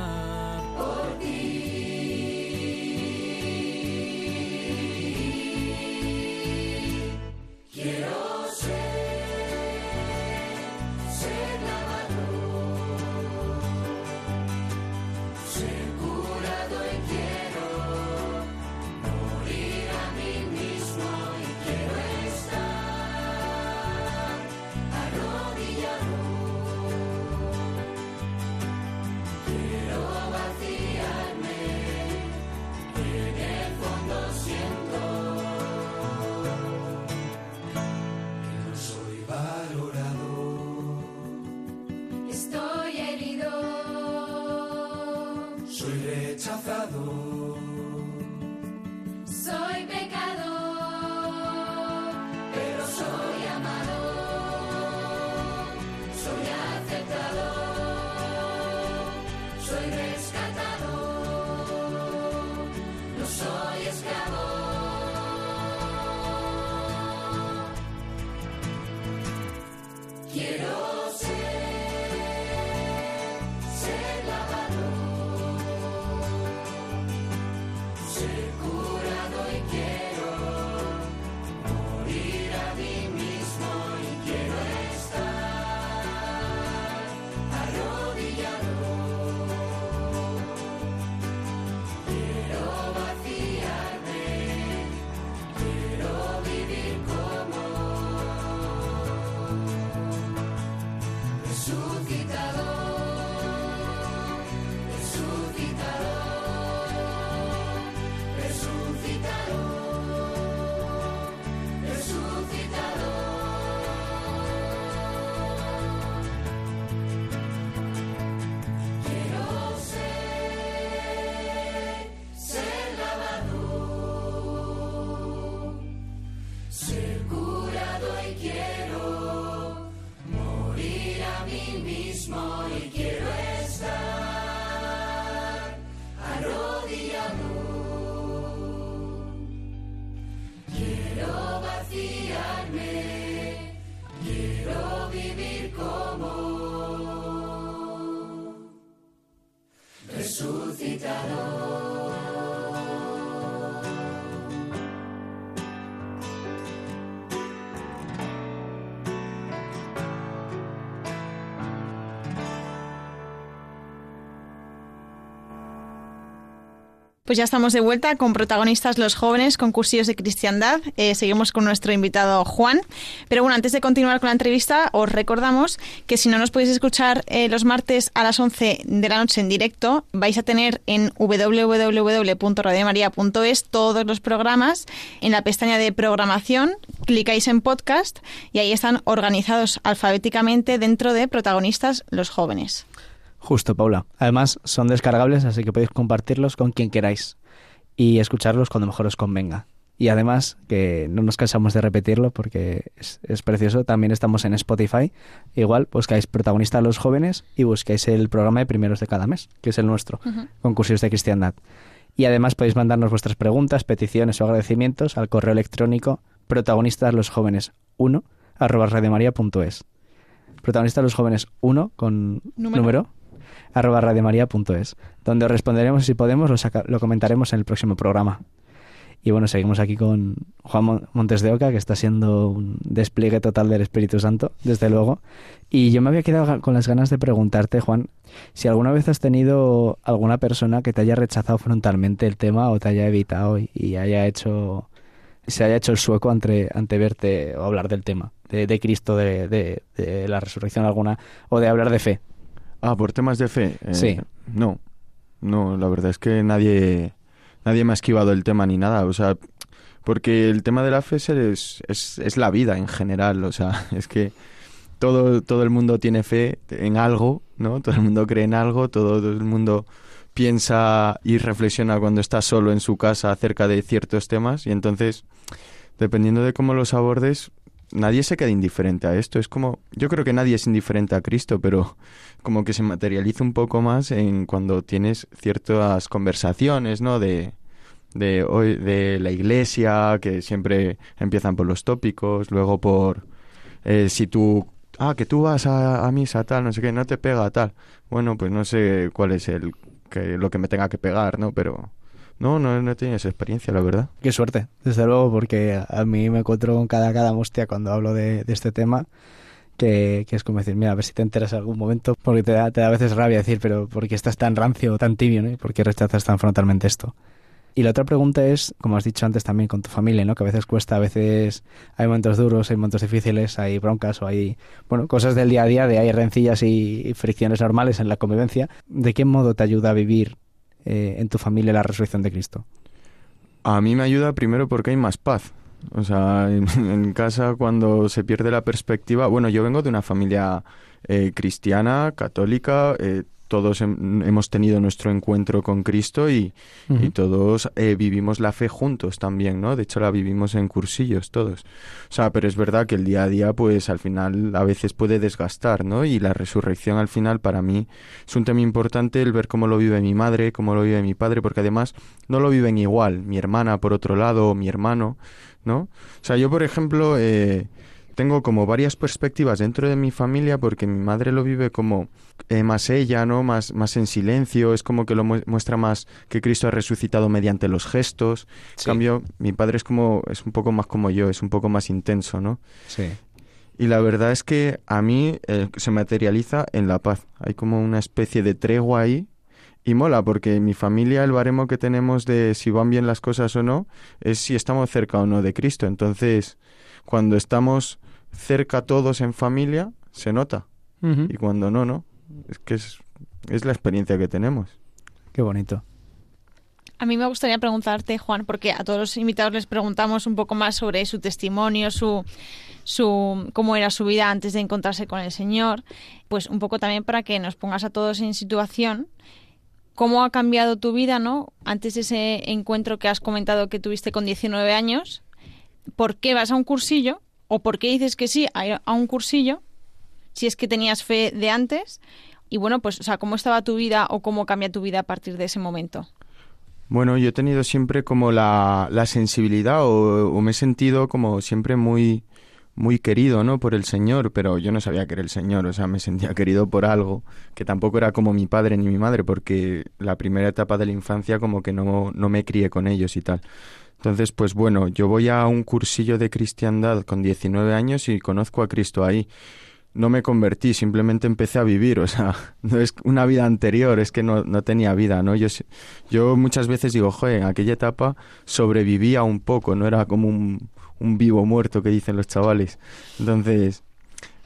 Speaker 2: Pues ya estamos de vuelta con protagonistas los jóvenes, con cursillos de cristiandad. Eh, seguimos con nuestro invitado Juan. Pero bueno, antes de continuar con la entrevista, os recordamos que si no nos podéis escuchar eh, los martes a las 11 de la noche en directo, vais a tener en www.radiomaria.es todos los programas. En la pestaña de programación, clicáis en podcast y ahí están organizados alfabéticamente dentro de protagonistas los jóvenes.
Speaker 1: Justo, Paula. Además, son descargables, así que podéis compartirlos con quien queráis y escucharlos cuando mejor os convenga. Y además, que no nos cansamos de repetirlo porque es, precioso, también estamos en Spotify. Igual buscáis protagonistas los jóvenes y buscáis el programa de primeros de cada mes, que es el nuestro, concursos de cristiandad. Y además podéis mandarnos vuestras preguntas, peticiones o agradecimientos al correo electrónico protagonistas los jóvenes 1 arroba radiomaria.es. Protagonistas los jóvenes 1 con número arroba radiomaria.es, donde os responderemos si podemos lo, comentaremos en el próximo programa. Y bueno, seguimos aquí con Juan Montes de Oca, que está siendo un despliegue total del Espíritu Santo, desde luego. Y yo me había quedado con las ganas de preguntarte, Juan, si alguna vez has tenido alguna persona que te haya rechazado frontalmente el tema o te haya evitado y, haya hecho se haya hecho el sueco ante, verte o hablar del tema, de, Cristo, de, la resurrección alguna, o de hablar de fe.
Speaker 3: Ah, por temas de fe.
Speaker 1: Eh, sí.
Speaker 3: No, no, la verdad es que nadie, nadie me ha esquivado el tema ni nada. O sea, porque el tema de la fe es, es, es la vida en general. O sea, es que todo, todo el mundo tiene fe en algo, ¿no? Todo el mundo cree en algo, todo, el mundo piensa y reflexiona cuando está solo en su casa acerca de ciertos temas y entonces, dependiendo de cómo los abordes, nadie se queda indiferente a esto. Es como, yo creo que nadie es indiferente a Cristo, pero como que se materializa un poco más en cuando tienes ciertas conversaciones, ¿no? De, de, hoy, de la iglesia, que siempre empiezan por los tópicos, luego por eh, si tú, ah, que tú vas a, a, misa tal, no sé qué, no te pega tal. Bueno, pues no sé cuál es el que lo que me tenga que pegar, ¿no? Pero no, no, no he tenido esa experiencia, la verdad.
Speaker 1: Qué suerte, desde luego, porque a mí me encuentro con cada, cada hostia cuando hablo de, este tema. Que, es como decir, mira, a ver si te enteras en algún momento, porque te da, te da a veces rabia decir, pero ¿por qué estás tan rancio o tan tibio, ¿no? ¿Por qué rechazas tan frontalmente esto? Y la otra pregunta es, como has dicho antes también con tu familia, ¿no? Que a veces cuesta, a veces hay momentos duros, hay momentos difíciles, hay broncas o hay, bueno, cosas del día a día, de hay rencillas y fricciones normales en la convivencia. ¿De qué modo te ayuda a vivir eh, en tu familia la resurrección de Cristo?
Speaker 3: A mí me ayuda primero porque hay más paz. O sea, en, casa cuando se pierde la perspectiva, bueno, yo vengo de una familia eh, cristiana, católica, eh, todos hemos tenido nuestro encuentro con Cristo y, todos eh, vivimos la fe juntos también, ¿no? De hecho, la vivimos en cursillos todos. O sea, pero es verdad que el día a día, pues al final a veces puede desgastar, ¿no? Y la resurrección al final para mí es un tema importante el ver cómo lo vive mi madre, cómo lo vive mi padre, porque además no lo viven igual. Mi hermana, por otro lado, mi hermano, ¿no? O sea, yo, por ejemplo, eh, tengo como varias perspectivas dentro de mi familia porque mi madre lo vive como eh, más ella, ¿no? Más, más en silencio, es como que lo muestra más que Cristo ha resucitado mediante los gestos. En cambio, mi padre es como, es un poco más como yo, es un poco más intenso, ¿no?
Speaker 1: Sí.
Speaker 3: Y la verdad es que a mí eh, se materializa en la paz. Hay como una especie de tregua ahí y mola porque mi familia el baremo que tenemos de si van bien las cosas o no es si estamos cerca o no de Cristo. Entonces, cuando estamos cerca todos en familia, se nota. Y cuando no, no. Es que es, es la experiencia que tenemos.
Speaker 1: Qué bonito.
Speaker 2: A mí me gustaría preguntarte, Juan, porque a todos los invitados les preguntamos un poco más sobre su testimonio, su, su cómo era su vida antes de encontrarse con el Señor, pues un poco también para que nos pongas a todos en situación cómo ha cambiado tu vida, ¿no? Antes de ese encuentro que has comentado que tuviste con 19 años, ¿por qué vas a un cursillo o por qué dices que sí a, un cursillo si es que tenías fe de antes y bueno, pues, o sea, ¿cómo estaba tu vida o cómo cambia tu vida a partir de ese momento?
Speaker 3: Bueno, yo he tenido siempre como la, la sensibilidad o, me he sentido como siempre muy, muy querido, ¿no? Por el Señor, pero yo no sabía que era el Señor, o sea, me sentía querido por algo que tampoco era como mi padre ni mi madre, porque la primera etapa de la infancia como que no, no me crié con ellos y tal. Entonces, pues bueno, yo voy a un cursillo de cristiandad con 19 años y conozco a Cristo ahí. no me convertí, simplemente empecé a vivir, o sea, no es una vida anterior, es que no, no tenía vida, ¿no? Yo, yo muchas veces digo, joder, en aquella etapa sobrevivía un poco, no era como un, un vivo muerto que dicen los chavales. Entonces,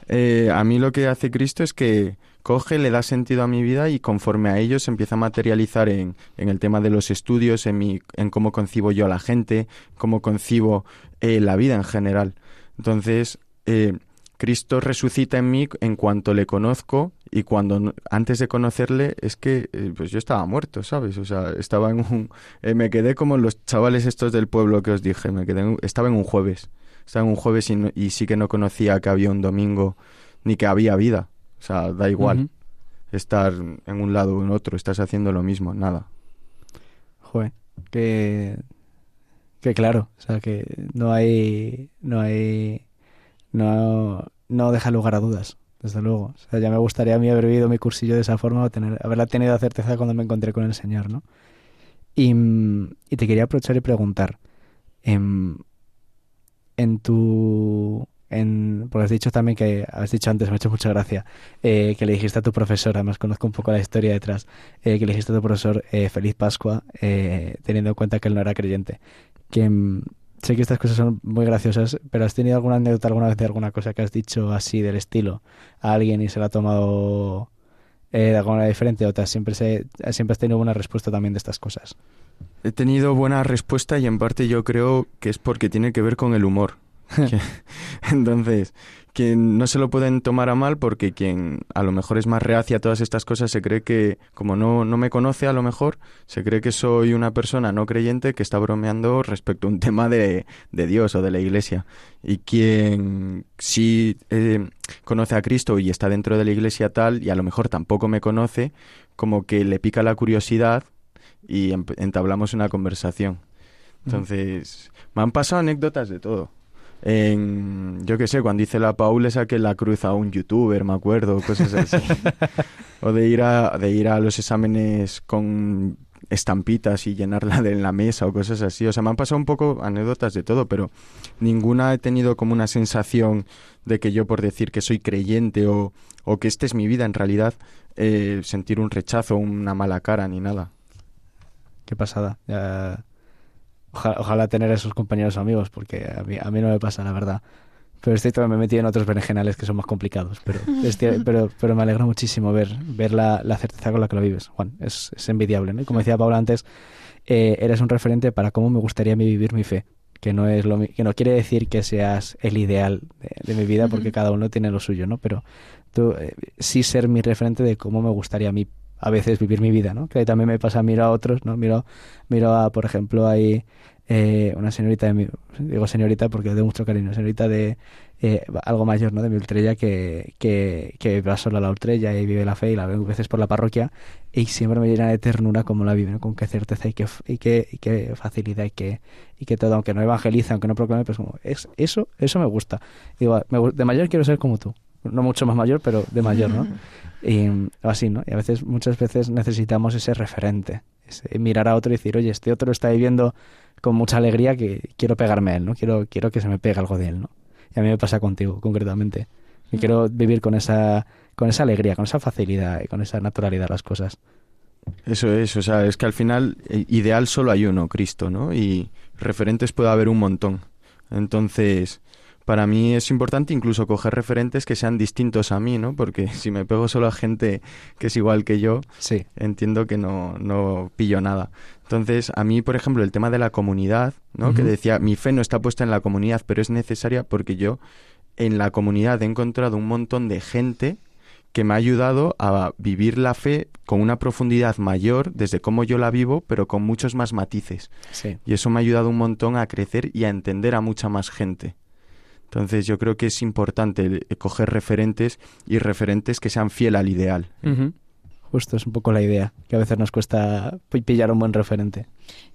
Speaker 3: eh, a mí lo que hace Cristo es que coge, le da sentido a mi vida y conforme a ello se empieza a materializar en, en el tema de los estudios, en, mi, en cómo concibo yo a la gente, cómo concibo eh, la vida en general. Entonces, eh, Cristo resucita en mí en cuanto le conozco y cuando antes de conocerle es que pues yo estaba muerto, ¿sabes? O sea, estaba en un me quedé como los chavales estos del pueblo que os dije, me quedé estaba en un jueves estaba en un jueves y, sí que no conocía que había un domingo ni que había vida. O sea, da igual estar en un lado o en otro, estás haciendo lo mismo, nada.
Speaker 1: Joder, que, que claro, o sea, que no hay, no hay, no, no deja lugar a dudas, desde luego. O sea, ya me gustaría a mí haber vivido mi cursillo de esa forma o tener, haberla tenido certeza cuando me encontré con el Señor, ¿no? Y, y te quería aprovechar y preguntar, eh, en tu en, porque has dicho también que, has dicho antes, me ha hecho mucha gracia, eh, que le dijiste a tu profesor, además conozco un poco la historia detrás, eh, que le dijiste a tu profesor eh, Feliz Pascua, teniendo en cuenta que él no era creyente. Que mm, sé que estas cosas son muy graciosas, pero ¿has tenido alguna anécdota alguna vez de alguna cosa que has dicho así del estilo a alguien y se la ha tomado de alguna manera diferente o te siempre, se, siempre has tenido buena respuesta también de estas cosas?
Speaker 3: He tenido buena respuesta y en parte yo creo que es porque tiene que ver con el humor. entonces, quien no se lo pueden tomar a mal porque quien a lo mejor es más reacia a todas estas cosas se cree que, como no, no me conoce a lo mejor, se cree que soy una persona no creyente que está bromeando respecto a un tema de, de Dios o de la iglesia. Y quien sí eh, conoce a Cristo y está dentro de la iglesia tal y a lo mejor tampoco me conoce, como que le pica la curiosidad y entablamos una conversación. Entonces, me han pasado anécdotas de todo. En, yo qué sé, cuando hice la Paul le saqué la cruz a un youtuber, me acuerdo, cosas así. o de ir, a, de ir a los exámenes con estampitas y llenarla de en la mesa o cosas así. O sea, me han pasado un poco anécdotas de todo, pero ninguna he tenido como una sensación de que yo por decir que soy creyente o, o que esta es mi vida en realidad, eh, sentir un rechazo, una mala cara ni nada.
Speaker 1: Qué pasada. Ojalá, tener esos compañeros amigos, porque a mí, a mí no me pasa, la verdad. Pero estoy me he metido en otros berenjenales que son más complicados. Pero, pero, pero me alegra muchísimo ver, ver la, certeza con la que lo vives, Juan. Es, es envidiable, ¿no? como decía Paula antes, eh, eres un referente para cómo me gustaría vivir mi fe. Que no, es lo, que no quiere decir que seas el ideal de, mi vida, porque cada uno tiene lo suyo, ¿no? Pero tú eh, sí ser mi referente de cómo me gustaría a mí a veces vivir mi vida, ¿no? Que también me pasa, miro a otros, ¿no? Miro, miro a, por ejemplo, hay eh, una señorita, de mi, digo señorita porque de mucho cariño, señorita de eh, algo mayor, ¿no? De mi ultrella que, que, que va sola a la ultrella y vive la fe y la veo veces por la parroquia y siempre me llena de ternura como la vive, ¿no? Con qué certeza y qué, y qué, y qué facilidad y qué, y que todo, aunque no evangeliza, aunque no proclame, pues como, es, eso, eso me gusta. Digo, de mayor quiero ser como tú no mucho más mayor, pero de mayor, ¿no? Y así, ¿no? Y a veces, muchas veces necesitamos ese referente, mirar a otro y decir, oye, este otro lo está viviendo con mucha alegría que quiero pegarme a él, ¿no? Quiero, quiero que se me pegue algo de él, ¿no? Y a mí me pasa contigo, concretamente. Y mm. quiero vivir con esa, con esa alegría, con esa facilidad y con esa naturalidad las cosas.
Speaker 3: Eso es, o sea, es que al final eh, ideal solo hay uno, Cristo, ¿no? Y referentes puede haber un montón. Entonces, para mí es importante incluso coger referentes que sean distintos a mí, ¿no? Porque si me pego solo a gente que es igual que yo,
Speaker 1: sí.
Speaker 3: entiendo que no, no pillo nada. Entonces, a mí, por ejemplo, el tema de la comunidad, ¿no? Que decía, mi fe no está puesta en la comunidad, pero es necesaria porque yo en la comunidad he encontrado un montón de gente que me ha ayudado a vivir la fe con una profundidad mayor desde cómo yo la vivo, pero con muchos más matices.
Speaker 1: Sí.
Speaker 3: Y eso me ha ayudado un montón a crecer y a entender a mucha más gente. Entonces yo creo que es importante coger referentes y referentes que sean fiel al ideal.
Speaker 1: Justo, es un poco la idea, que a veces nos cuesta pillar un buen referente.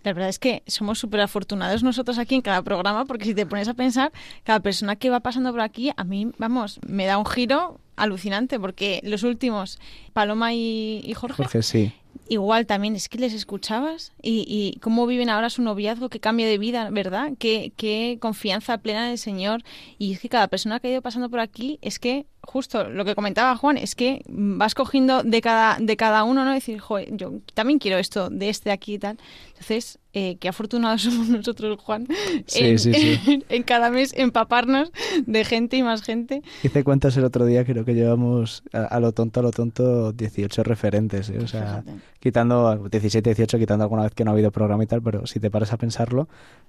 Speaker 2: La verdad es que somos súper afortunados nosotros aquí en cada programa, porque si te pones a pensar, cada persona que va pasando por aquí, a mí, vamos, me da un giro alucinante, porque los últimos, Paloma y, Jorge,
Speaker 1: Jorge sí
Speaker 2: igual también es que les escuchabas y, y, cómo viven ahora su noviazgo, qué cambio de vida, ¿verdad? Qué, qué confianza plena del Señor. Y es que cada persona que ha ido pasando por aquí es que justo lo que comentaba Juan, es que vas cogiendo de cada, de cada uno, ¿no? Decir, joder, yo también quiero esto de este aquí y tal. Entonces, eh, qué afortunados somos nosotros, Juan, en, cada mes empaparnos de gente y más gente.
Speaker 1: Hice cuentas el otro día, creo que llevamos a, lo tonto, a lo tonto, 18 referentes, ¿eh? o sea, quitando 17, 18, quitando alguna vez que no ha habido programa y tal, pero si te paras a pensarlo,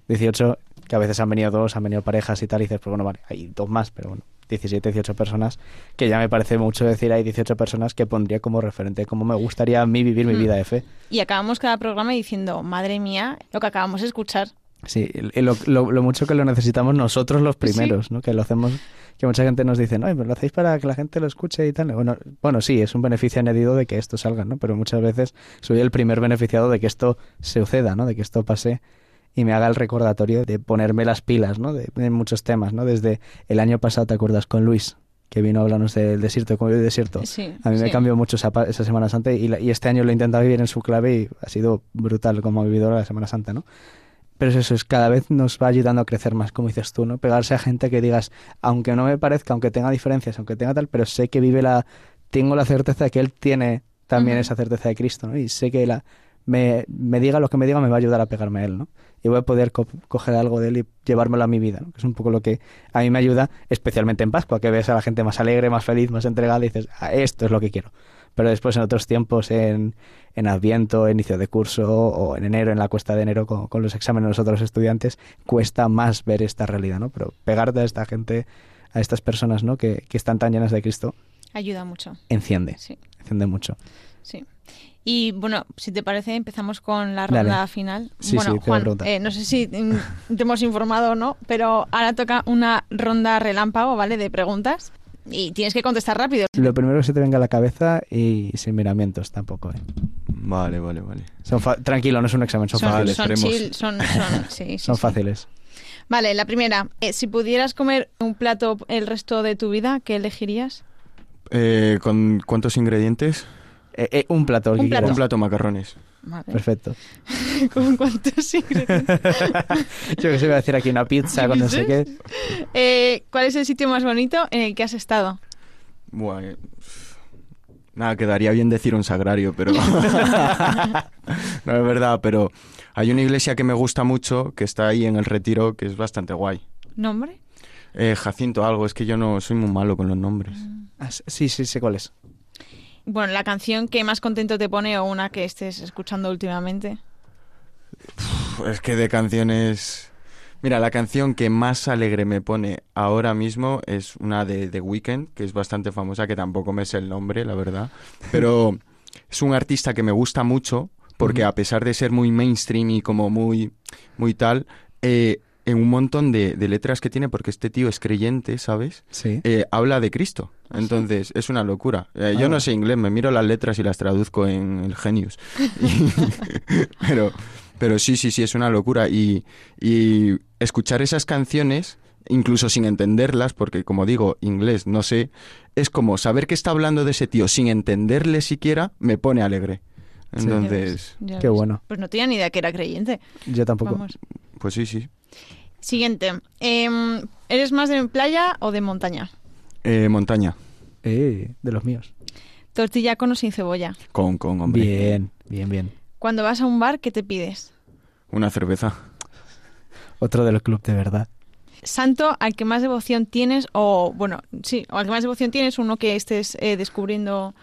Speaker 1: 18, que a veces han venido dos, han venido parejas y tal, y dices, pues bueno, vale, hay dos más, pero bueno, 17, 18 personas, que ya me parece mucho decir, hay 18 personas que pondría como referente, como me gustaría a mí vivir mi vida de fe.
Speaker 2: Y acabamos cada programa diciendo, madre mía, lo que acabamos de escuchar.
Speaker 1: Sí, lo, lo, mucho que lo necesitamos nosotros los primeros, ¿no? Que lo hacemos, que mucha gente nos dice, no, pero lo hacéis para que la gente lo escuche y tal. Bueno, bueno, sí, es un beneficio añadido de que esto salga, ¿no? Pero muchas veces soy el primer beneficiado de que esto suceda, ¿no? De que esto pase y me haga el recordatorio de ponerme las pilas, ¿no? De, muchos temas, ¿no? Desde el año pasado, ¿te acuerdas? Con Luis, que vino a hablarnos del desierto, como el desierto. a mí me cambió mucho esa, esa Semana Santa y, y, este año lo he intentado vivir en su clave y ha sido brutal como ha vivido la Semana Santa, ¿no? Pero eso es, cada vez nos va ayudando a crecer más, como dices tú, ¿no? Pegarse a gente que digas, aunque no me parezca, aunque tenga diferencias, aunque tenga tal, pero sé que vive la... Tengo la certeza de que él tiene también esa certeza de Cristo, ¿no? Y sé que la, me, me diga lo que me diga me va a ayudar a pegarme a él, ¿no? y voy a poder coger algo de él y llevármelo a mi vida, que es un poco lo que a mí me ayuda, especialmente en Pascua, que ves a la gente más alegre, más feliz, más entregada y dices, ah, esto es lo que quiero. Pero después en otros tiempos, en, en Adviento, inicio de curso o en enero, en la cuesta de enero con, con los exámenes de los otros estudiantes, cuesta más ver esta realidad, ¿no? Pero pegarte a esta gente, a estas personas, ¿no? Que, que están tan llenas de Cristo.
Speaker 2: Ayuda mucho.
Speaker 1: Enciende. Sí. Enciende mucho.
Speaker 2: Sí. Y bueno, si te parece, empezamos con la ronda final.
Speaker 1: Sí,
Speaker 2: bueno,
Speaker 1: sí,
Speaker 2: Juan, eh, no sé si te hemos informado o no, pero ahora toca una ronda relámpago, ¿vale? De preguntas. Y tienes que contestar rápido.
Speaker 1: Lo primero que se te venga a la cabeza y sin miramientos tampoco, ¿eh?
Speaker 3: Vale, vale, vale.
Speaker 1: Tranquilo, no es un examen, son, fáciles.
Speaker 2: Son, son, sí,
Speaker 1: son fáciles.
Speaker 2: Vale, la primera. Eh, si pudieras comer un plato el resto de tu vida, ¿qué elegirías?
Speaker 3: Eh, ¿Con cuántos ingredientes?
Speaker 1: Eh, eh, un plato.
Speaker 2: Un plato.
Speaker 3: Un plato macarrones.
Speaker 1: Perfecto.
Speaker 2: ¿Con cuántos ingredientes?
Speaker 1: Yo que sé, voy a decir aquí una pizza con no sé qué.
Speaker 2: Eh, ¿Cuál es el sitio más bonito en el que has estado?
Speaker 3: Bueno, nada, quedaría bien decir un sagrario, pero... no es verdad, pero hay una iglesia que me gusta mucho, que está ahí en el retiro, que es bastante guay.
Speaker 2: ¿Nombre?
Speaker 3: Jacinto algo, es que yo no soy muy malo con los nombres.
Speaker 1: Ah, sí, sí, sé cuál es.
Speaker 2: Bueno, la canción que más contento te pone o una que estés escuchando últimamente.
Speaker 3: Es que de canciones... Mira, la canción que más alegre me pone ahora mismo es una de The Weeknd, que es bastante famosa, que tampoco me sé el nombre, la verdad. Pero es un artista que me gusta mucho, porque a pesar de ser muy mainstream y como muy, muy tal, eh, en un montón de, letras que tiene, porque este tío es creyente, ¿sabes?
Speaker 1: Sí.
Speaker 3: Eh, habla de Cristo. ¿Ah, Entonces, es una locura. Eh, yo no sé inglés, me miro las letras y las traduzco en el Genius. pero, pero sí, sí, sí, es una locura. Y, y escuchar esas canciones, incluso sin entenderlas, porque como digo, inglés no sé, es como saber que está hablando de ese tío sin entenderle siquiera, me pone alegre. Entonces,
Speaker 1: qué bueno.
Speaker 2: Pues no tenía ni idea que era creyente.
Speaker 1: Yo tampoco.
Speaker 3: Pues sí, sí.
Speaker 2: Siguiente. Em, ¿Eres más de playa o de montaña?
Speaker 3: Eh, montaña.
Speaker 1: Eh, de los míos.
Speaker 2: ¿Tortilla con o sin cebolla?
Speaker 3: Con, con, hombre.
Speaker 1: Bien, bien, bien.
Speaker 2: Cuando vas a un bar, ¿qué te pides?
Speaker 3: Una cerveza.
Speaker 1: Otro del club de verdad.
Speaker 2: Santo al que más devoción tienes, o bueno, sí, o al que más devoción tienes, uno que estés eh, descubriendo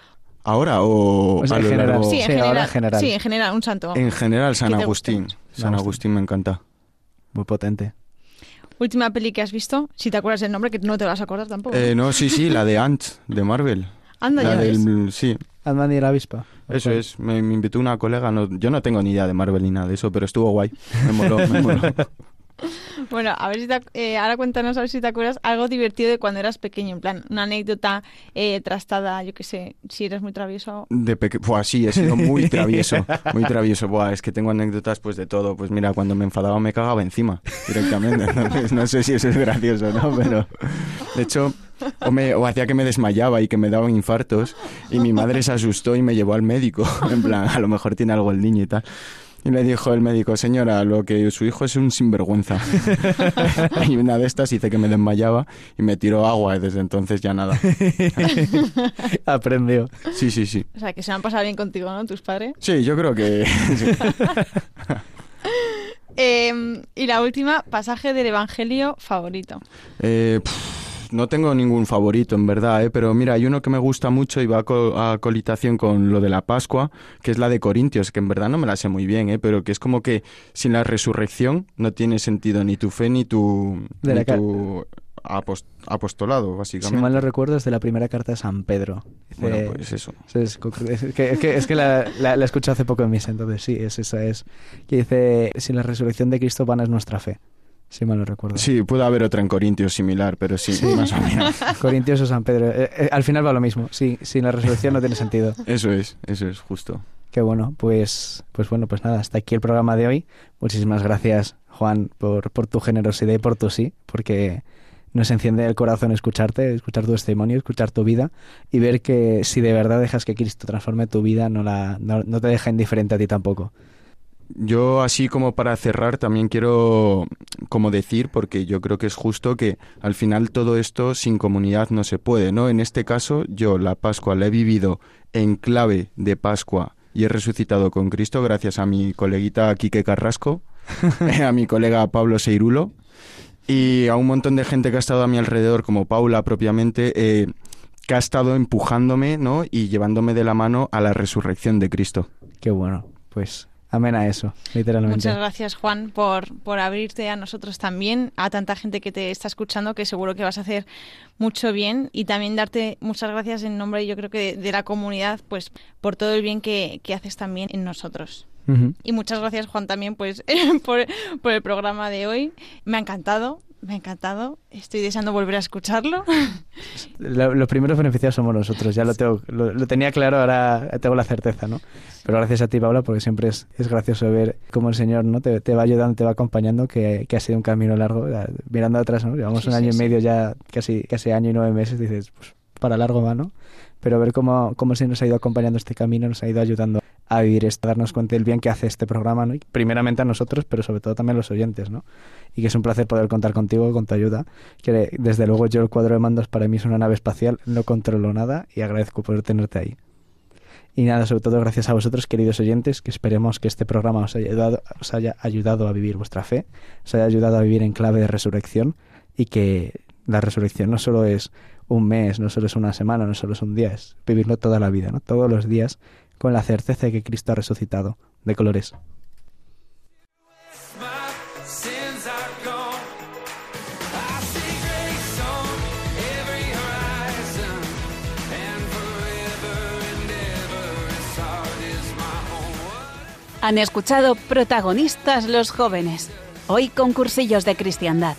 Speaker 3: ¿Ahora o,
Speaker 1: a
Speaker 2: lo
Speaker 1: general,
Speaker 2: Sí,
Speaker 1: en, general, en general.
Speaker 2: Sí, en general, un santo.
Speaker 3: En general, San Agustín. San Agustín me encanta.
Speaker 1: Muy potente.
Speaker 2: Última peli que has visto, si te acuerdas del nombre, que no te vas a acordar tampoco.
Speaker 3: Eh, no, sí, sí, la de Ant, de Marvel.
Speaker 2: Anda, ya
Speaker 3: del, Sí.
Speaker 1: Ant-Man y la avispa.
Speaker 3: Eso es, me, invitó una colega, no, yo no tengo ni idea de Marvel ni nada de eso, pero estuvo guay, me moló, me moló.
Speaker 2: Bueno, a ver si te, eh, ahora cuéntanos a ver si te acuerdas algo divertido de cuando eras pequeño, en plan, una anécdota eh, trastada, yo qué sé, si eres muy travieso.
Speaker 3: De pequeño, sí, he sido muy travieso, muy travieso. Buah, es que tengo anécdotas pues de todo. Pues mira, cuando me enfadaba me cagaba encima directamente. no sé si eso es gracioso, ¿no? Pero de hecho, o, me, o hacía que me desmayaba y que me daban infartos y mi madre se asustó y me llevó al médico. En plan, a lo mejor tiene algo el niño y tal. Y le dijo el médico, señora, lo que su hijo es un sinvergüenza. y una de estas hice que me desmayaba y me tiró agua y desde entonces ya nada.
Speaker 1: Aprendió.
Speaker 3: Sí, sí, sí.
Speaker 2: O sea, que se han pasado bien contigo, ¿no? Tus padres.
Speaker 3: Sí, yo creo que...
Speaker 2: Em, y la última, pasaje del Evangelio favorito.
Speaker 3: Eh, no tengo ningún favorito, en verdad, ¿eh? pero mira, hay uno que me gusta mucho y va a, colitación con lo de la Pascua, que es la de Corintios, que en verdad no me la sé muy bien, ¿eh? pero que es como que sin la resurrección no tiene sentido ni tu fe ni tu, tu apostolado, básicamente.
Speaker 1: Si mal no recuerdo, es de la primera carta de San Pedro.
Speaker 3: bueno, pues eso.
Speaker 1: Es, que, es que, la, la, la, escuché hace poco en misa, entonces sí, es esa es. Que dice, sin la resurrección de Cristo vana es nuestra fe. Si mal no recuerdo.
Speaker 3: Sí, puede haber otra en Corintios similar, pero sí, más o menos.
Speaker 1: Corintios o San Pedro. Eh, eh, al final va lo mismo. Sí, sin la resurrección no tiene sentido.
Speaker 3: Eso es, eso es, justo.
Speaker 1: Qué bueno, pues, pues bueno, pues nada, hasta aquí el programa de hoy. Muchísimas gracias, Juan, por, por tu generosidad y por tu sí, porque nos enciende el corazón escucharte, escuchar tu testimonio, escuchar tu vida y ver que si de verdad dejas que Cristo transforme tu vida, no, la, no te deja indiferente a ti tampoco.
Speaker 3: Yo así como para cerrar también quiero como decir, porque yo creo que es justo que al final todo esto sin comunidad no se puede, ¿no? En este caso yo la Pascua la he vivido en clave de Pascua y he resucitado con Cristo gracias a mi coleguita Quique Carrasco, a mi colega Pablo Seirulo y a un montón de gente que ha estado a mi alrededor, como Paula propiamente, eh, que ha estado empujándome, ¿no? Y llevándome de la mano a la resurrección de Cristo.
Speaker 1: Qué bueno, pues amén a eso, literalmente.
Speaker 2: Muchas gracias, Juan, por, por abrirte a nosotros también, a tanta gente que te está escuchando, que seguro que vas a hacer mucho bien y también darte muchas gracias en nombre, yo creo que de, la comunidad, pues por todo el bien que, que haces también en nosotros. Y muchas gracias, Juan, también pues por, por el programa de hoy. Me ha encantado, me ha encantado. Estoy deseando volver a escucharlo.
Speaker 1: los primeros beneficiados somos nosotros. Ya lo, tengo, lo, tenía claro, ahora tengo la certeza, ¿no? Pero gracias a ti, Paula, porque siempre es, es gracioso ver cómo el Señor no te, te va ayudando, te va acompañando, que, que, ha sido un camino largo. Mirando atrás, ¿no? Llevamos un año y medio ya, casi, casi año y nueve meses, dices, pues para largo va, ¿no? Pero ver cómo, cómo se nos ha ido acompañando este camino, nos ha ido ayudando a vivir esto, darnos cuenta del bien que hace este programa, ¿no? primeramente a nosotros, pero sobre todo también a los oyentes, ¿no? Y que es un placer poder contar contigo, con tu ayuda, que desde luego yo el cuadro de mandos para mí es una nave espacial, no controlo nada y agradezco poder tenerte ahí. Y nada, sobre todo gracias a vosotros, queridos oyentes, que esperemos que este programa os haya ayudado, os haya ayudado a vivir vuestra fe, os haya ayudado a vivir en clave de resurrección y que la resurrección no solo es un mes, no solo es una semana, no solo es un día, es vivirlo toda la vida, ¿no? Todos los días con la certeza de que Cristo ha resucitado, de colores.
Speaker 6: Han escuchado protagonistas los jóvenes, hoy concursillos de cristiandad.